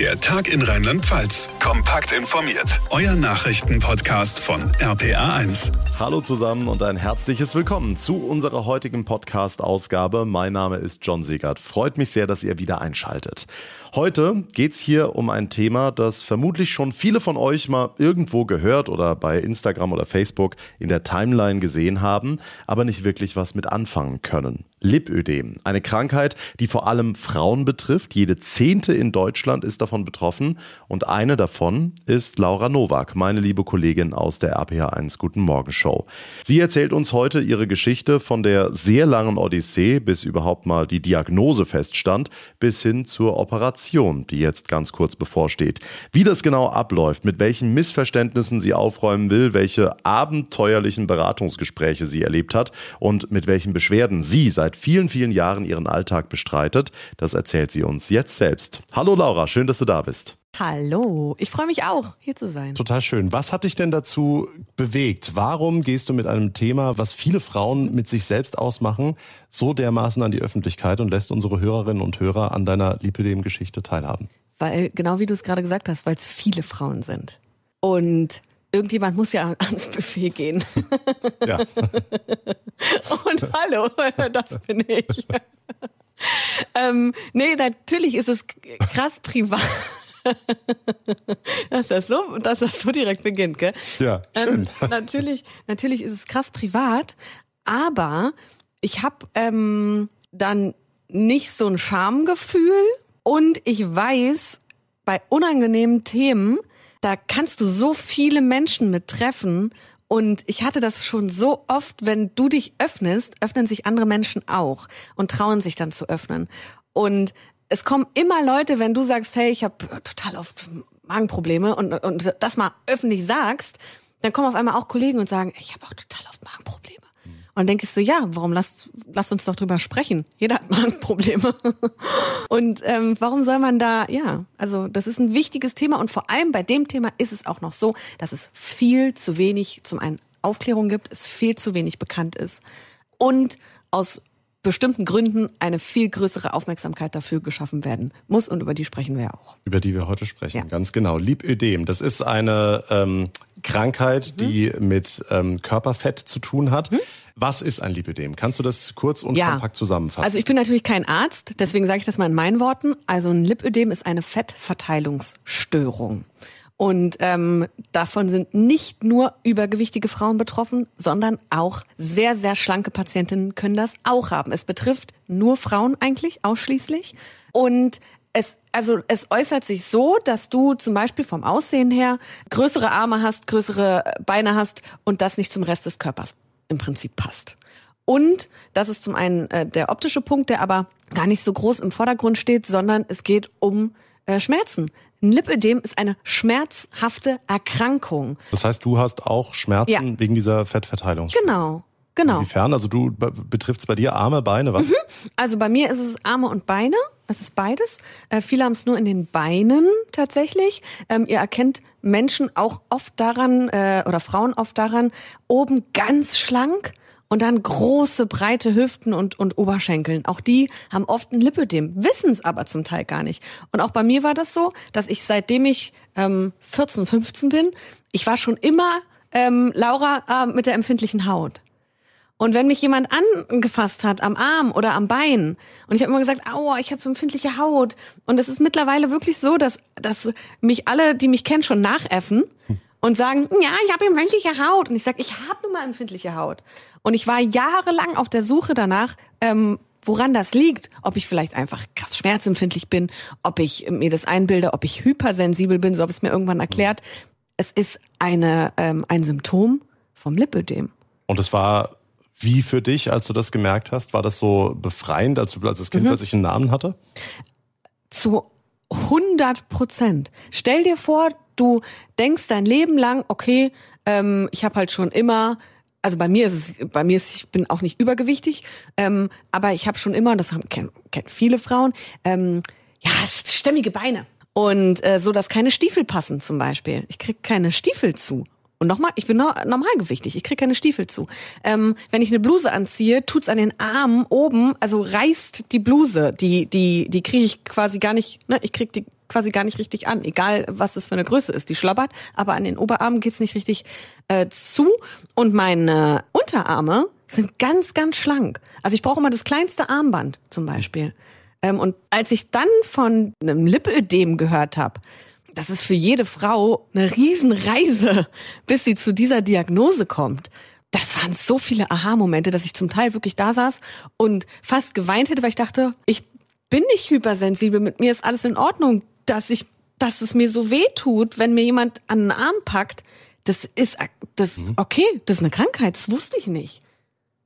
Der Tag in Rheinland-Pfalz. Kompakt informiert. Euer Nachrichtenpodcast von RPA1. Hallo zusammen und ein herzliches Willkommen zu unserer heutigen Podcast-Ausgabe. Mein Name ist John Segert. Freut mich sehr, dass ihr wieder einschaltet. Heute geht es hier um ein Thema, das vermutlich schon viele von euch mal irgendwo gehört oder bei Instagram oder Facebook in der Timeline gesehen haben, aber nicht wirklich was mit anfangen können. Lipödem, eine Krankheit, die vor allem Frauen betrifft. Jede zehnte in Deutschland ist davon betroffen und eine davon ist Laura Nowak, meine liebe Kollegin aus der RPH1 Guten Morgen Show. Sie erzählt uns heute ihre Geschichte von der sehr langen Odyssee, bis überhaupt mal die Diagnose feststand, bis hin zur Operation die jetzt ganz kurz bevorsteht. Wie das genau abläuft, mit welchen Missverständnissen sie aufräumen will, welche abenteuerlichen Beratungsgespräche sie erlebt hat und mit welchen Beschwerden sie seit vielen, vielen Jahren ihren Alltag bestreitet, das erzählt sie uns jetzt selbst. Hallo Laura, schön, dass du da bist. Hallo, ich freue mich auch, hier zu sein. Total schön. Was hat dich denn dazu bewegt? Warum gehst du mit einem Thema, was viele Frauen mit sich selbst ausmachen, so dermaßen an die Öffentlichkeit und lässt unsere Hörerinnen und Hörer an deiner Lipidem-Geschichte teilhaben? Weil, genau wie du es gerade gesagt hast, weil es viele Frauen sind. Und irgendjemand muss ja ans Buffet gehen. Ja. und hallo, das bin ich. ähm, nee, natürlich ist es krass privat dass das so, dass das so direkt beginnt, gell? Ja, schön. Ähm, natürlich, natürlich ist es krass privat, aber ich habe ähm, dann nicht so ein Schamgefühl und ich weiß, bei unangenehmen Themen, da kannst du so viele Menschen mit treffen und ich hatte das schon so oft, wenn du dich öffnest, öffnen sich andere Menschen auch und trauen sich dann zu öffnen. Und es kommen immer Leute, wenn du sagst, hey, ich habe total oft Magenprobleme und, und das mal öffentlich sagst, dann kommen auf einmal auch Kollegen und sagen, ich habe auch total oft Magenprobleme. Und dann denkst du, ja, warum lass, lass uns doch drüber sprechen? Jeder hat Magenprobleme. und ähm, warum soll man da, ja, also das ist ein wichtiges Thema und vor allem bei dem Thema ist es auch noch so, dass es viel zu wenig zum einen Aufklärung gibt, es viel zu wenig bekannt ist und aus bestimmten Gründen eine viel größere Aufmerksamkeit dafür geschaffen werden muss und über die sprechen wir auch. Über die wir heute sprechen, ja. ganz genau. Lipödem, das ist eine ähm, Krankheit, mhm. die mit ähm, Körperfett zu tun hat. Mhm. Was ist ein Lipödem? Kannst du das kurz und ja. kompakt zusammenfassen? Also ich bin natürlich kein Arzt, deswegen sage ich das mal in meinen Worten. Also ein Lipödem ist eine Fettverteilungsstörung. Und ähm, davon sind nicht nur übergewichtige Frauen betroffen, sondern auch sehr, sehr schlanke Patientinnen können das auch haben. Es betrifft nur Frauen eigentlich ausschließlich. Und es, also es äußert sich so, dass du zum Beispiel vom Aussehen her größere Arme hast, größere Beine hast und das nicht zum Rest des Körpers im Prinzip passt. Und das ist zum einen äh, der optische Punkt, der aber gar nicht so groß im Vordergrund steht, sondern es geht um äh, Schmerzen. Ein Lipödem ist eine schmerzhafte Erkrankung. Das heißt, du hast auch Schmerzen ja. wegen dieser Fettverteilung. Genau. Genau. Inwiefern? Also du betrifft es bei dir Arme, Beine, was? Mhm. Also bei mir ist es Arme und Beine. Es ist beides. Äh, viele haben es nur in den Beinen tatsächlich. Ähm, ihr erkennt Menschen auch oft daran äh, oder Frauen oft daran, oben ganz schlank und dann große, breite Hüften und, und Oberschenkeln. Auch die haben oft ein Lipödem, wissen es aber zum Teil gar nicht. Und auch bei mir war das so, dass ich seitdem ich ähm, 14, 15 bin, ich war schon immer ähm, Laura äh, mit der empfindlichen Haut. Und wenn mich jemand angefasst hat am Arm oder am Bein und ich habe immer gesagt, aua, ich habe so empfindliche Haut und es ist mittlerweile wirklich so, dass dass mich alle, die mich kennen, schon nachäffen und sagen, ja, ich habe empfindliche Haut und ich sage, ich habe nun mal empfindliche Haut. Und ich war jahrelang auf der Suche danach, ähm, woran das liegt. Ob ich vielleicht einfach krass schmerzempfindlich bin, ob ich mir das einbilde, ob ich hypersensibel bin, so habe es mir irgendwann erklärt. Es ist eine, ähm, ein Symptom vom Lipödem. Und es war wie für dich, als du das gemerkt hast? War das so befreiend, als, du, als das Kind mhm. plötzlich einen Namen hatte? Zu 100 Prozent. Stell dir vor, du denkst dein Leben lang, okay, ähm, ich habe halt schon immer also bei mir ist es, bei mir ist, ich bin auch nicht übergewichtig, ähm, aber ich habe schon immer, und das haben, kennen, kennen viele Frauen, ähm, ja, stämmige Beine. Und äh, so, dass keine Stiefel passen zum Beispiel. Ich krieg keine Stiefel zu. Und nochmal, ich bin no normalgewichtig, ich kriege keine Stiefel zu. Ähm, wenn ich eine Bluse anziehe, tut's an den Armen oben, also reißt die Bluse, die die die kriege ich quasi gar nicht, ne, ich krieg die quasi gar nicht richtig an, egal was es für eine Größe ist. Die schlabbert, aber an den Oberarmen geht's nicht richtig äh, zu. Und meine Unterarme sind ganz, ganz schlank. Also ich brauche immer das kleinste Armband zum Beispiel. Ähm, und als ich dann von einem Lipödem gehört habe, das ist für jede Frau eine Riesenreise, bis sie zu dieser Diagnose kommt. Das waren so viele Aha-Momente, dass ich zum Teil wirklich da saß und fast geweint hätte, weil ich dachte, ich bin nicht hypersensibel, mit mir ist alles in Ordnung dass ich, dass es mir so weh tut, wenn mir jemand an den Arm packt, das ist, das, mhm. okay, das ist eine Krankheit, das wusste ich nicht.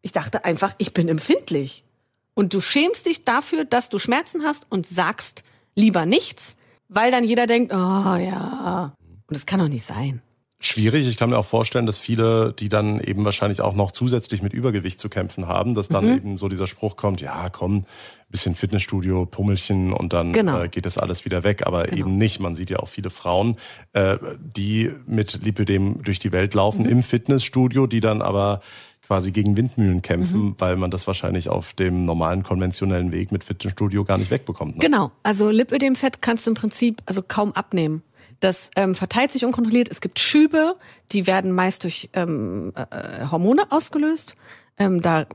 Ich dachte einfach, ich bin empfindlich. Und du schämst dich dafür, dass du Schmerzen hast und sagst lieber nichts, weil dann jeder denkt, oh ja. Und das kann doch nicht sein schwierig. Ich kann mir auch vorstellen, dass viele, die dann eben wahrscheinlich auch noch zusätzlich mit Übergewicht zu kämpfen haben, dass dann mhm. eben so dieser Spruch kommt, ja, komm, bisschen Fitnessstudio, Pummelchen und dann genau. äh, geht das alles wieder weg. Aber genau. eben nicht. Man sieht ja auch viele Frauen, äh, die mit Lipödem durch die Welt laufen mhm. im Fitnessstudio, die dann aber quasi gegen Windmühlen kämpfen, mhm. weil man das wahrscheinlich auf dem normalen konventionellen Weg mit Fitnessstudio gar nicht wegbekommt. Ne? Genau, also Lipödemfett kannst du im Prinzip also kaum abnehmen. Das ähm, verteilt sich unkontrolliert. Es gibt Schübe, die werden meist durch ähm, äh, Hormone ausgelöst. Ähm, da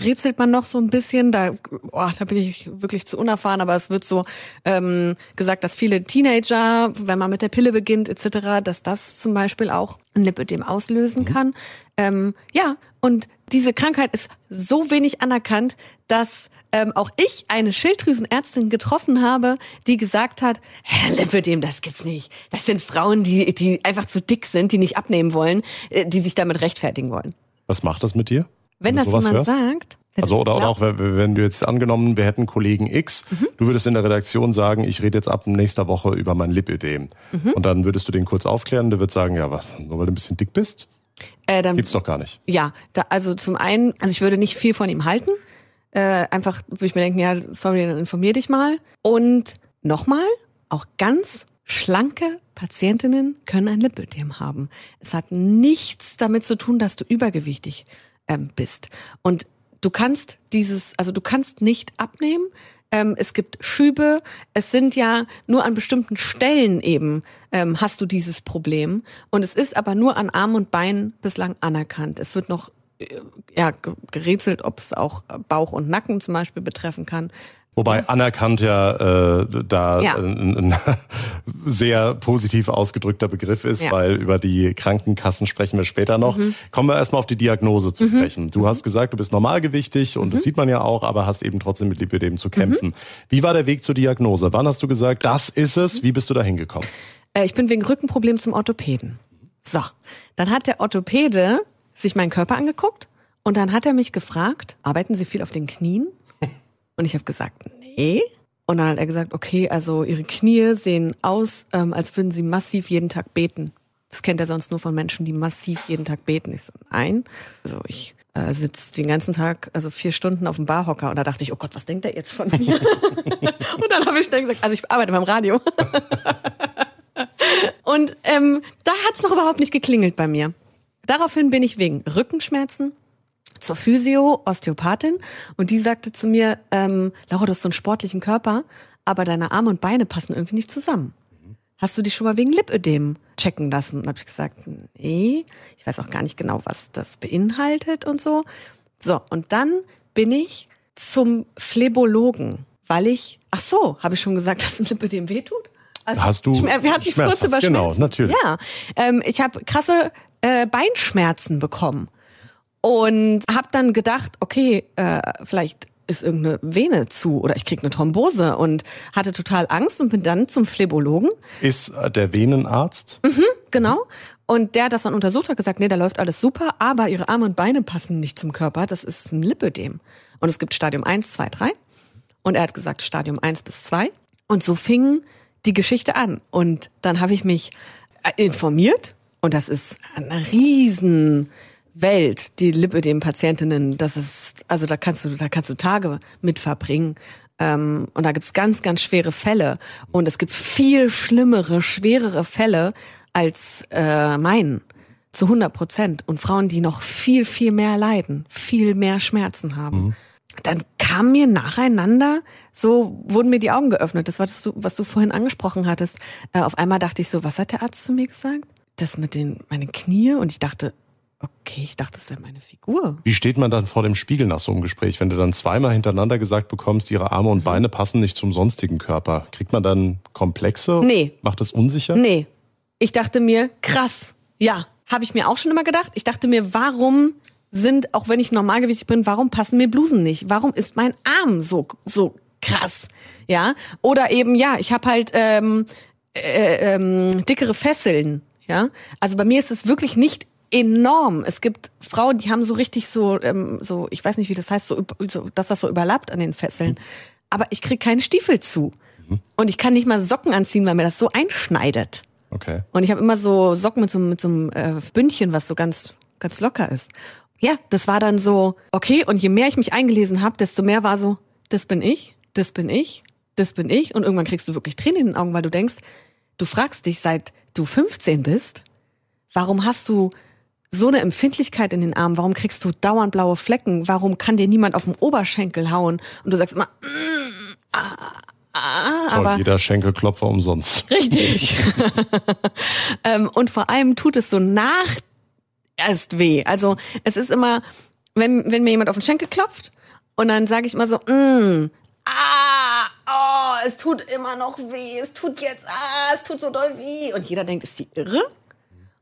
rätselt man noch so ein bisschen, da, oh, da bin ich wirklich zu unerfahren, aber es wird so ähm, gesagt, dass viele Teenager, wenn man mit der Pille beginnt etc., dass das zum Beispiel auch ein Lipödem auslösen mhm. kann. Ähm, ja, und diese Krankheit ist so wenig anerkannt, dass ähm, auch ich eine Schilddrüsenärztin getroffen habe, die gesagt hat, Herr Lipödem, das gibt's nicht. Das sind Frauen, die, die einfach zu dick sind, die nicht abnehmen wollen, äh, die sich damit rechtfertigen wollen. Was macht das mit dir? Wenn, das jemand hörst? sagt. Also oder, oder auch, wenn wir jetzt angenommen, wir hätten Kollegen X, mhm. du würdest in der Redaktion sagen, ich rede jetzt ab nächster Woche über mein Lipödem. Mhm. Und dann würdest du den kurz aufklären, der wird sagen, ja, aber nur weil du ein bisschen dick bist, äh, dann, gibt's doch gar nicht. Ja, da, also zum einen, also ich würde nicht viel von ihm halten. Äh, einfach würde ich mir denken, ja, sorry, dann informier dich mal. Und nochmal, auch ganz schlanke Patientinnen können ein Lipödem haben. Es hat nichts damit zu tun, dass du übergewichtig ähm, bist. Und du kannst dieses, also du kannst nicht abnehmen. Ähm, es gibt Schübe. Es sind ja nur an bestimmten Stellen eben ähm, hast du dieses Problem. Und es ist aber nur an Arm und Bein bislang anerkannt. Es wird noch ja, gerätselt, ob es auch Bauch und Nacken zum Beispiel betreffen kann. Wobei anerkannt ja äh, da ja. Ein, ein sehr positiv ausgedrückter Begriff ist, ja. weil über die Krankenkassen sprechen wir später noch. Mhm. Kommen wir erstmal auf die Diagnose zu mhm. sprechen. Du mhm. hast gesagt, du bist normalgewichtig und das mhm. sieht man ja auch, aber hast eben trotzdem mit Lipödem zu kämpfen. Mhm. Wie war der Weg zur Diagnose? Wann hast du gesagt, das ist es? Wie bist du da hingekommen? Äh, ich bin wegen Rückenproblem zum Orthopäden. So, dann hat der Orthopäde sich meinen Körper angeguckt und dann hat er mich gefragt, arbeiten Sie viel auf den Knien? Und ich habe gesagt, nee. Und dann hat er gesagt, okay, also Ihre Knie sehen aus, ähm, als würden Sie massiv jeden Tag beten. Das kennt er sonst nur von Menschen, die massiv jeden Tag beten. Ich so, nein. Also ich äh, sitze den ganzen Tag, also vier Stunden auf dem Barhocker und da dachte ich, oh Gott, was denkt er jetzt von mir? und dann habe ich schnell gesagt, also ich arbeite beim Radio. und ähm, da hat's noch überhaupt nicht geklingelt bei mir. Daraufhin bin ich wegen Rückenschmerzen zur Physio, Osteopathin und die sagte zu mir, ähm, Laura, du hast so einen sportlichen Körper, aber deine Arme und Beine passen irgendwie nicht zusammen. Hast du dich schon mal wegen Lipödem checken lassen? Und habe ich gesagt, nee, ich weiß auch gar nicht genau, was das beinhaltet und so. So, und dann bin ich zum Phlebologen, weil ich, ach so, habe ich schon gesagt, dass ein Lipödem wehtut? Also, Hast du? Wir hatten es kurz über Genau, natürlich. Ja, ähm, ich habe krasse äh, Beinschmerzen bekommen und habe dann gedacht, okay, äh, vielleicht ist irgendeine Vene zu oder ich krieg eine Thrombose und hatte total Angst und bin dann zum Phlebologen. Ist äh, der Venenarzt? Mhm, genau. Und der das dann untersucht, hat gesagt, nee, da läuft alles super, aber ihre Arme und Beine passen nicht zum Körper. Das ist ein Lipödem. Und es gibt Stadium 1, 2, 3. Und er hat gesagt Stadium 1 bis 2. Und so fing die Geschichte an. Und dann habe ich mich äh, informiert und das ist eine riesen Welt, die Lipödem-Patientinnen. Das ist, also da kannst du, da kannst du Tage mit verbringen. Ähm, und da gibt's ganz, ganz schwere Fälle. Und es gibt viel schlimmere, schwerere Fälle als äh, meinen. Zu 100 Prozent. Und Frauen, die noch viel, viel mehr leiden, viel mehr Schmerzen haben. Mhm. Dann kam mir nacheinander, so wurden mir die Augen geöffnet. Das war das, was du vorhin angesprochen hattest. Äh, auf einmal dachte ich so, was hat der Arzt zu mir gesagt? Das mit den, meinen Knie. Und ich dachte, Okay, ich dachte, das wäre meine Figur. Wie steht man dann vor dem Spiegel nach so einem Gespräch, wenn du dann zweimal hintereinander gesagt bekommst, ihre Arme und mhm. Beine passen nicht zum sonstigen Körper? Kriegt man dann Komplexe? Nee. Macht das unsicher? Nee. Ich dachte mir, krass. Ja, habe ich mir auch schon immer gedacht. Ich dachte mir, warum sind, auch wenn ich normalgewichtig bin, warum passen mir Blusen nicht? Warum ist mein Arm so so krass? Ja, oder eben ja, ich habe halt ähm, äh, ähm, dickere Fesseln. Ja, also bei mir ist es wirklich nicht enorm. Es gibt Frauen, die haben so richtig so, ähm, so ich weiß nicht, wie das heißt, so, so dass das so überlappt an den Fesseln. Aber ich krieg keine Stiefel zu. Mhm. Und ich kann nicht mal Socken anziehen, weil mir das so einschneidet. Okay. Und ich habe immer so Socken mit so, mit so einem äh, Bündchen, was so ganz, ganz locker ist. Ja, das war dann so, okay, und je mehr ich mich eingelesen habe, desto mehr war so, das bin ich, das bin ich, das bin ich. Und irgendwann kriegst du wirklich Tränen in den Augen, weil du denkst, du fragst dich, seit du 15 bist, warum hast du so eine Empfindlichkeit in den Armen? Warum kriegst du dauernd blaue Flecken? Warum kann dir niemand auf den Oberschenkel hauen? Und du sagst immer, mm, ah, ah, Toll, aber jeder Schenkelklopfer umsonst. Richtig. ähm, und vor allem tut es so nach erst weh. Also es ist immer, wenn, wenn mir jemand auf den Schenkel klopft und dann sage ich immer so, mm, ah, oh, es tut immer noch weh, es tut jetzt, ah, es tut so doll weh. Und jeder denkt, ist die irre?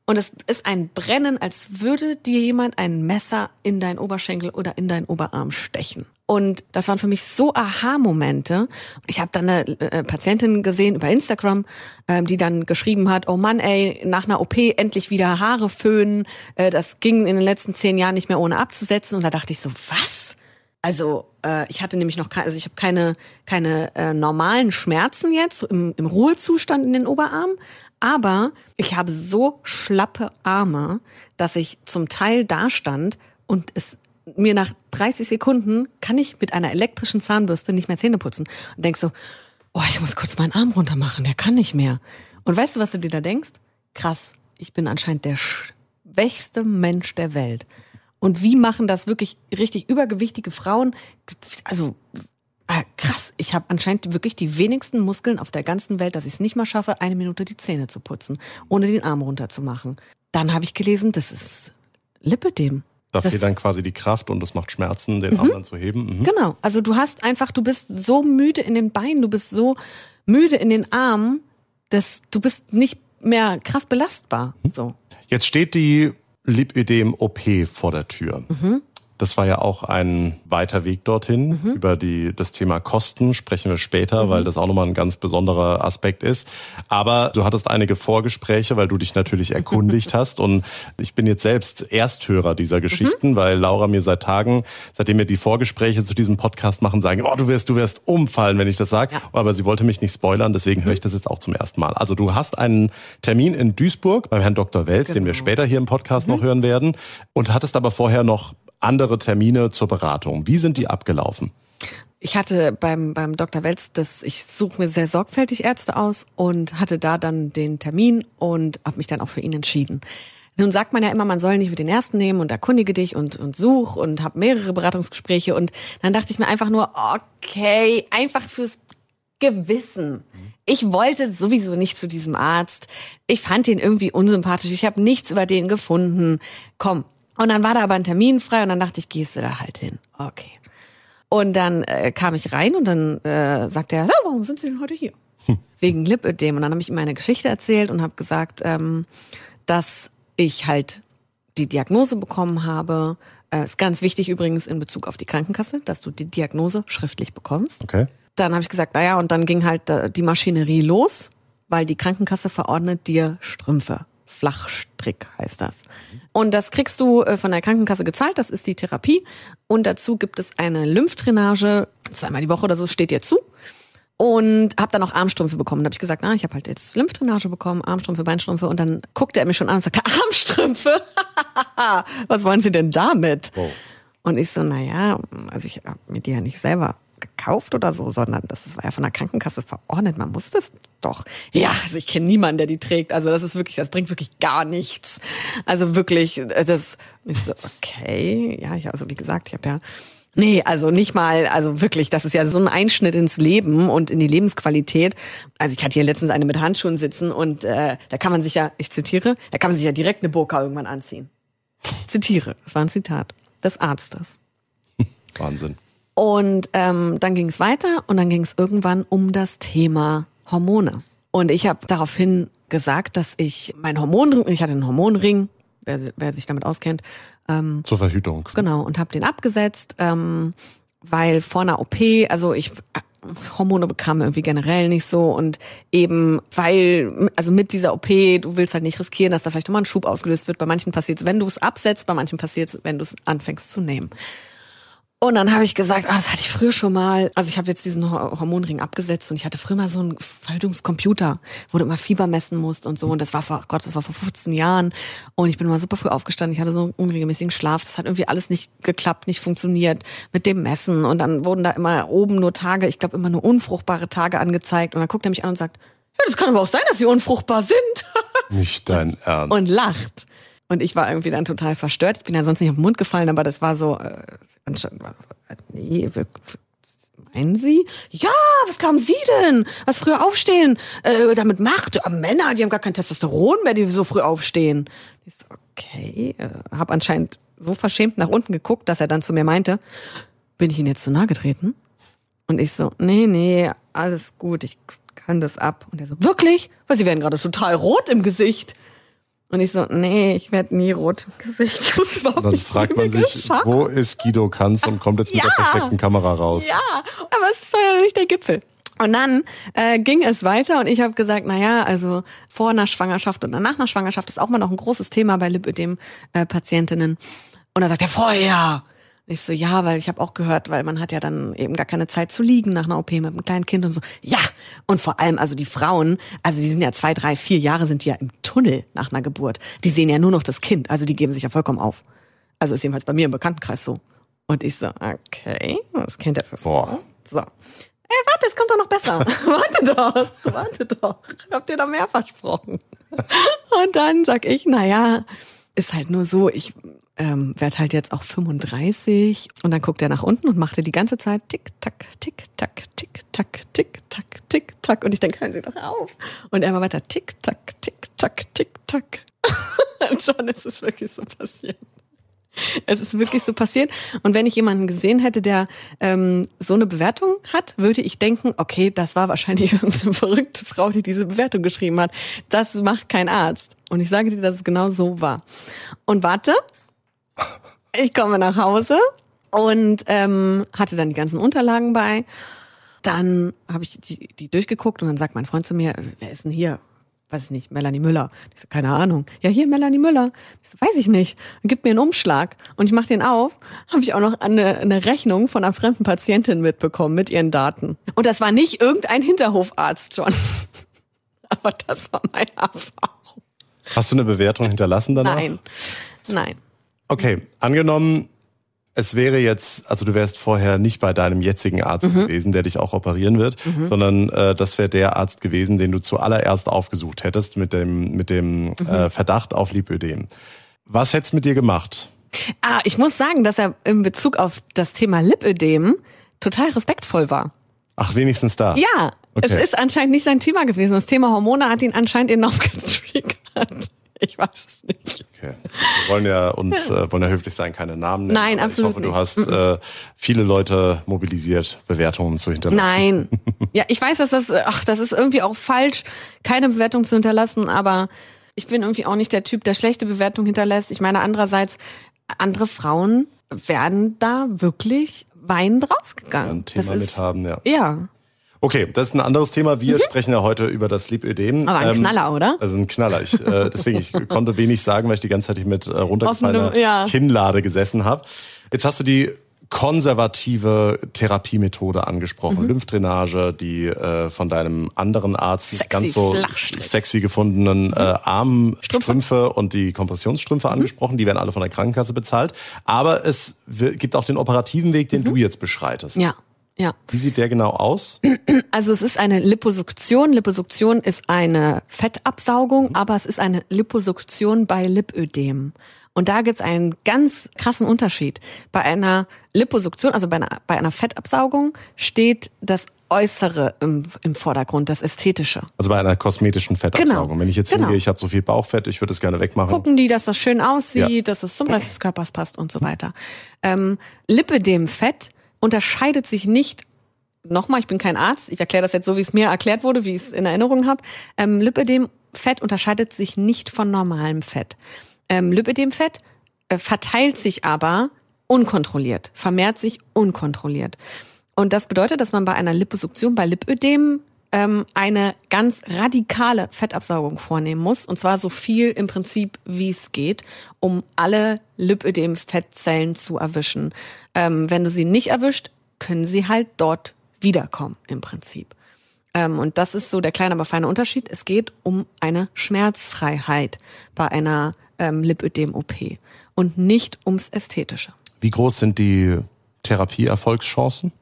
Und es ist ein Brennen, als würde dir jemand ein Messer in deinen Oberschenkel oder in deinen Oberarm stechen. Und das waren für mich so Aha-Momente. Ich habe dann eine äh, Patientin gesehen über Instagram, ähm, die dann geschrieben hat, oh Mann, ey, nach einer OP endlich wieder Haare föhnen. Äh, das ging in den letzten zehn Jahren nicht mehr ohne abzusetzen. Und da dachte ich so, was? Also äh, ich hatte nämlich noch keine, also ich habe keine keine äh, normalen Schmerzen jetzt im, im Ruhezustand in den Oberarm, aber ich habe so schlappe Arme, dass ich zum Teil dastand und es mir nach 30 Sekunden kann ich mit einer elektrischen Zahnbürste nicht mehr Zähne putzen und denk so, oh, ich muss kurz meinen Arm runter machen, der kann nicht mehr. Und weißt du, was du dir da denkst? Krass, ich bin anscheinend der schwächste Mensch der Welt. Und wie machen das wirklich richtig übergewichtige Frauen? Also ah, krass, ich habe anscheinend wirklich die wenigsten Muskeln auf der ganzen Welt, dass ich es nicht mal schaffe, eine Minute die Zähne zu putzen, ohne den Arm runterzumachen. Dann habe ich gelesen, das ist Lipödem. Da fehlt dann quasi die Kraft und es macht Schmerzen, den mhm. Arm dann zu heben. Mhm. Genau, also du hast einfach, du bist so müde in den Beinen, du bist so müde in den Armen, dass du bist nicht mehr krass belastbar. Mhm. So. Jetzt steht die Lipödem-OP vor der Tür. Mhm. Das war ja auch ein weiter Weg dorthin. Mhm. Über die, das Thema Kosten sprechen wir später, mhm. weil das auch nochmal ein ganz besonderer Aspekt ist. Aber du hattest einige Vorgespräche, weil du dich natürlich erkundigt hast. Und ich bin jetzt selbst Ersthörer dieser Geschichten, mhm. weil Laura mir seit Tagen, seitdem wir die Vorgespräche zu diesem Podcast machen, sagen, oh, du wirst, du wirst umfallen, wenn ich das sage. Ja. Aber sie wollte mich nicht spoilern, deswegen höre ich das jetzt auch zum ersten Mal. Also du hast einen Termin in Duisburg beim Herrn Dr. Welz, genau. den wir genau. später hier im Podcast noch mhm. hören werden. Und hattest aber vorher noch andere Termine zur Beratung. Wie sind die abgelaufen? Ich hatte beim, beim Dr. Welz, das, ich suche mir sehr sorgfältig Ärzte aus und hatte da dann den Termin und habe mich dann auch für ihn entschieden. Nun sagt man ja immer, man soll nicht mit den ersten nehmen und erkundige dich und, und such und hab mehrere Beratungsgespräche und dann dachte ich mir einfach nur, okay, einfach fürs Gewissen. Ich wollte sowieso nicht zu diesem Arzt. Ich fand ihn irgendwie unsympathisch. Ich habe nichts über den gefunden. Komm, und dann war da aber ein Termin frei und dann dachte ich, gehst du da halt hin. Okay. Und dann äh, kam ich rein und dann äh, sagte er, warum sind Sie denn heute hier? Hm. Wegen Lipödem. Und dann habe ich ihm meine Geschichte erzählt und habe gesagt, ähm, dass ich halt die Diagnose bekommen habe. Äh, ist ganz wichtig übrigens in Bezug auf die Krankenkasse, dass du die Diagnose schriftlich bekommst. Okay. Dann habe ich gesagt, naja, und dann ging halt äh, die Maschinerie los, weil die Krankenkasse verordnet dir Strümpfe. Flachstrick heißt das. Und das kriegst du äh, von der Krankenkasse gezahlt, das ist die Therapie. Und dazu gibt es eine Lymphdrainage, zweimal die Woche oder so, steht dir zu. Und habe dann auch Armstrümpfe bekommen. Da habe ich gesagt, ah, ich habe halt jetzt Lymphdrainage bekommen, Armstrümpfe, Beinstrümpfe. Und dann guckte er mich schon an und sagte, Armstrümpfe? Was wollen Sie denn damit? Oh. Und ich so, naja, also ich habe mir die ja nicht selber gekauft oder so, sondern das war ja von der Krankenkasse verordnet. Man muss das doch. Ja, also ich kenne niemanden, der die trägt. Also das ist wirklich, das bringt wirklich gar nichts. Also wirklich, äh, das ist so, okay. Ja, ich, also wie gesagt, ich habe ja Nee, also nicht mal, also wirklich, das ist ja so ein Einschnitt ins Leben und in die Lebensqualität. Also ich hatte hier letztens eine mit Handschuhen sitzen und äh, da kann man sich ja, ich zitiere, da kann man sich ja direkt eine Burka irgendwann anziehen. Zitiere, das war ein Zitat des Arztes. Wahnsinn. Und ähm, dann ging es weiter und dann ging es irgendwann um das Thema Hormone. Und ich habe daraufhin gesagt, dass ich mein Hormonring, ich hatte einen Hormonring, wer, wer sich damit auskennt. Ähm, Zur Verhütung. Genau, und habe den abgesetzt, ähm, weil vor einer OP, also ich Hormone bekam irgendwie generell nicht so und eben weil, also mit dieser OP, du willst halt nicht riskieren, dass da vielleicht nochmal ein Schub ausgelöst wird. Bei manchen passiert es, wenn du es absetzt, bei manchen passiert es, wenn du es anfängst zu nehmen. Und dann habe ich gesagt, ah, das hatte ich früher schon mal. Also ich habe jetzt diesen Hormonring abgesetzt und ich hatte früher mal so einen Faltungscomputer, wo du immer Fieber messen musst und so. Und das war vor, Gott, das war vor 15 Jahren. Und ich bin mal super früh aufgestanden. Ich hatte so einen unregelmäßigen Schlaf. Das hat irgendwie alles nicht geklappt, nicht funktioniert mit dem Messen. Und dann wurden da immer oben nur Tage, ich glaube immer nur unfruchtbare Tage angezeigt. Und dann guckt er mich an und sagt, ja, das kann aber auch sein, dass sie unfruchtbar sind. Nicht dein Ernst. Und lacht. Und ich war irgendwie dann total verstört. Ich bin ja sonst nicht auf den Mund gefallen, aber das war so, äh, nee, meinen Sie? Ja, was glauben Sie denn? Was früher aufstehen äh, damit macht? Ja, Männer, die haben gar kein Testosteron mehr, die so früh aufstehen. Ich so, okay, äh, habe anscheinend so verschämt nach unten geguckt, dass er dann zu mir meinte, bin ich Ihnen jetzt zu nahe getreten? Und ich so, nee, nee, alles gut, ich kann das ab. Und er so, wirklich? Weil Sie werden gerade total rot im Gesicht. Und ich so, nee, ich werde nie rot im Gesicht. Ich muss überhaupt Dann fragt man sich, geschafft. wo ist Guido Kanz und kommt jetzt mit Ja. der perfekten Kamera raus. Ja, aber es ist ja nicht der Gipfel. Und dann äh, ging es weiter und ich habe gesagt, na ja, also vor einer Schwangerschaft und nach einer Schwangerschaft ist auch mal noch ein großes Thema bei Lipödem-Patientinnen. und dann sagt er, vorher. Ich so, ja, weil ich habe auch gehört, weil man hat ja dann eben gar keine Zeit zu liegen nach einer OP mit einem kleinen Kind und so. Ja, und vor allem, also die Frauen, also die sind ja zwei, drei, vier Jahre sind die ja im Tunnel nach einer Geburt. Die sehen ja nur noch das Kind, also die geben sich ja vollkommen auf. Also ist jedenfalls bei mir im Bekanntenkreis so. Und ich so, okay, was kennt er für Boah. So. Ey, warte, es kommt doch noch besser. warte doch, warte doch. Ich hab dir doch mehr versprochen. Und dann sag ich, na ja, ist halt nur so, ich ähm, werde halt jetzt auch 35 und dann guckt er nach unten und machte die ganze Zeit tick tack tick tack tick tack tick tack tick tack und ich denke, hören Sie doch auf. Und er immer weiter tick tack tick tack tick tack. Und schon ist es wirklich so passiert. Es ist wirklich so passiert. Und wenn ich jemanden gesehen hätte, der ähm, so eine Bewertung hat, würde ich denken, okay, das war wahrscheinlich irgendeine verrückte Frau, die diese Bewertung geschrieben hat. Das macht kein Arzt. Und ich sage dir, dass es genau so war. Und warte, ich komme nach Hause und ähm, hatte dann die ganzen Unterlagen bei. Dann habe ich die, die durchgeguckt und dann sagt mein Freund zu mir, wer ist denn hier? Weiß ich nicht, Melanie Müller. Ich so, keine Ahnung. Ja, hier Melanie Müller. Ich so, weiß ich nicht. Dann gibt mir einen Umschlag und ich mache den auf. Habe ich auch noch eine, eine Rechnung von einer fremden Patientin mitbekommen mit ihren Daten. Und das war nicht irgendein Hinterhofarzt, John. Aber das war meine Erfahrung. Hast du eine Bewertung hinterlassen danach? Nein, nein. Okay, angenommen, es wäre jetzt, also du wärst vorher nicht bei deinem jetzigen Arzt Mhm. gewesen, der dich auch operieren wird, sondern äh, das wäre der Arzt gewesen, den du zuallererst aufgesucht hättest mit dem, mit dem Mhm. äh, Verdacht auf Lipödem. Was hätt's mit dir gemacht? Ah, ich muss sagen, dass er in Bezug auf das Thema Lipödem total respektvoll war. Ach, wenigstens da. Ja, Okay. es ist anscheinend nicht sein Thema gewesen. Das Thema Hormone hat ihn anscheinend enorm getriggert. Ich weiß es nicht. Okay. Wir wollen ja und äh, wollen ja höflich sein, keine Namen nennen. Nein, absolut Ich hoffe, du nicht. hast äh, viele Leute mobilisiert, Bewertungen zu hinterlassen. Nein. Ja, ich weiß, dass das, ach, das ist irgendwie auch falsch, keine Bewertung zu hinterlassen, aber ich bin irgendwie auch nicht der Typ, der schlechte Bewertung hinterlässt. Ich meine, andererseits, andere Frauen werden da wirklich weinend rausgegangen. Ein Thema das ist, mit haben, ja. Ja, Okay, das ist ein anderes Thema. Wir sprechen ja heute über das Lipödem. Mhm. aber ein Knaller, oder? Also ein Knaller. Ich, äh, deswegen, ich konnte wenig sagen, weil ich die ganze Zeit mit äh, runtergefallener ja. Kinnlade gesessen habe. Jetzt hast du die konservative Therapiemethode angesprochen, Mhm. Lymphdrainage, die äh, von deinem anderen Arzt nicht Sexy ganz so sexy gefundenen äh, Armstrümpfe und die Mhm. Kompressionsstrümpfe angesprochen, die werden alle von der Krankenkasse bezahlt. Aber es gibt auch den operativen Weg, den du jetzt beschreitest. Mhm. Ja. Ja. Wie sieht der genau aus? Also es ist eine Liposuktion. Liposuktion ist eine Fettabsaugung, aber es ist eine Liposuktion bei Lipödem. Und da gibt es einen ganz krassen Unterschied. Bei einer Liposuktion, also bei einer, bei einer Fettabsaugung, steht das Äußere im, im Vordergrund, das Ästhetische. Also bei einer kosmetischen Fettabsaugung. Genau. Wenn ich jetzt Genau. hingehe, ich habe so viel Bauchfett, ich würde es gerne wegmachen. Gucken die, dass das schön aussieht, Ja. dass es zum Rest des Körpers passt und so weiter. Ähm, Lipödem-Fett unterscheidet sich nicht Nochmal, ich bin kein Arzt, ich erkläre das jetzt so, wie es mir erklärt wurde, wie ich es in Erinnerung habe. Ähm, Lipödem-Fett unterscheidet sich nicht von normalem Fett. Ähm, Lipödem-Fett äh, verteilt sich aber unkontrolliert, vermehrt sich unkontrolliert. Und das bedeutet, dass man bei einer Liposuktion, bei Lipödem, ähm, eine ganz radikale Fettabsaugung vornehmen muss. Und zwar so viel im Prinzip, wie es geht, um alle Lipödem-Fettzellen zu erwischen. Ähm, wenn du sie nicht erwischt, können sie halt dort wiederkommen im Prinzip. Ähm, und das ist so der kleine, aber feine Unterschied. Es geht um eine Schmerzfreiheit bei einer ähm, Lipödem-OP und nicht ums Ästhetische. Wie groß sind die Therapieerfolgschancen?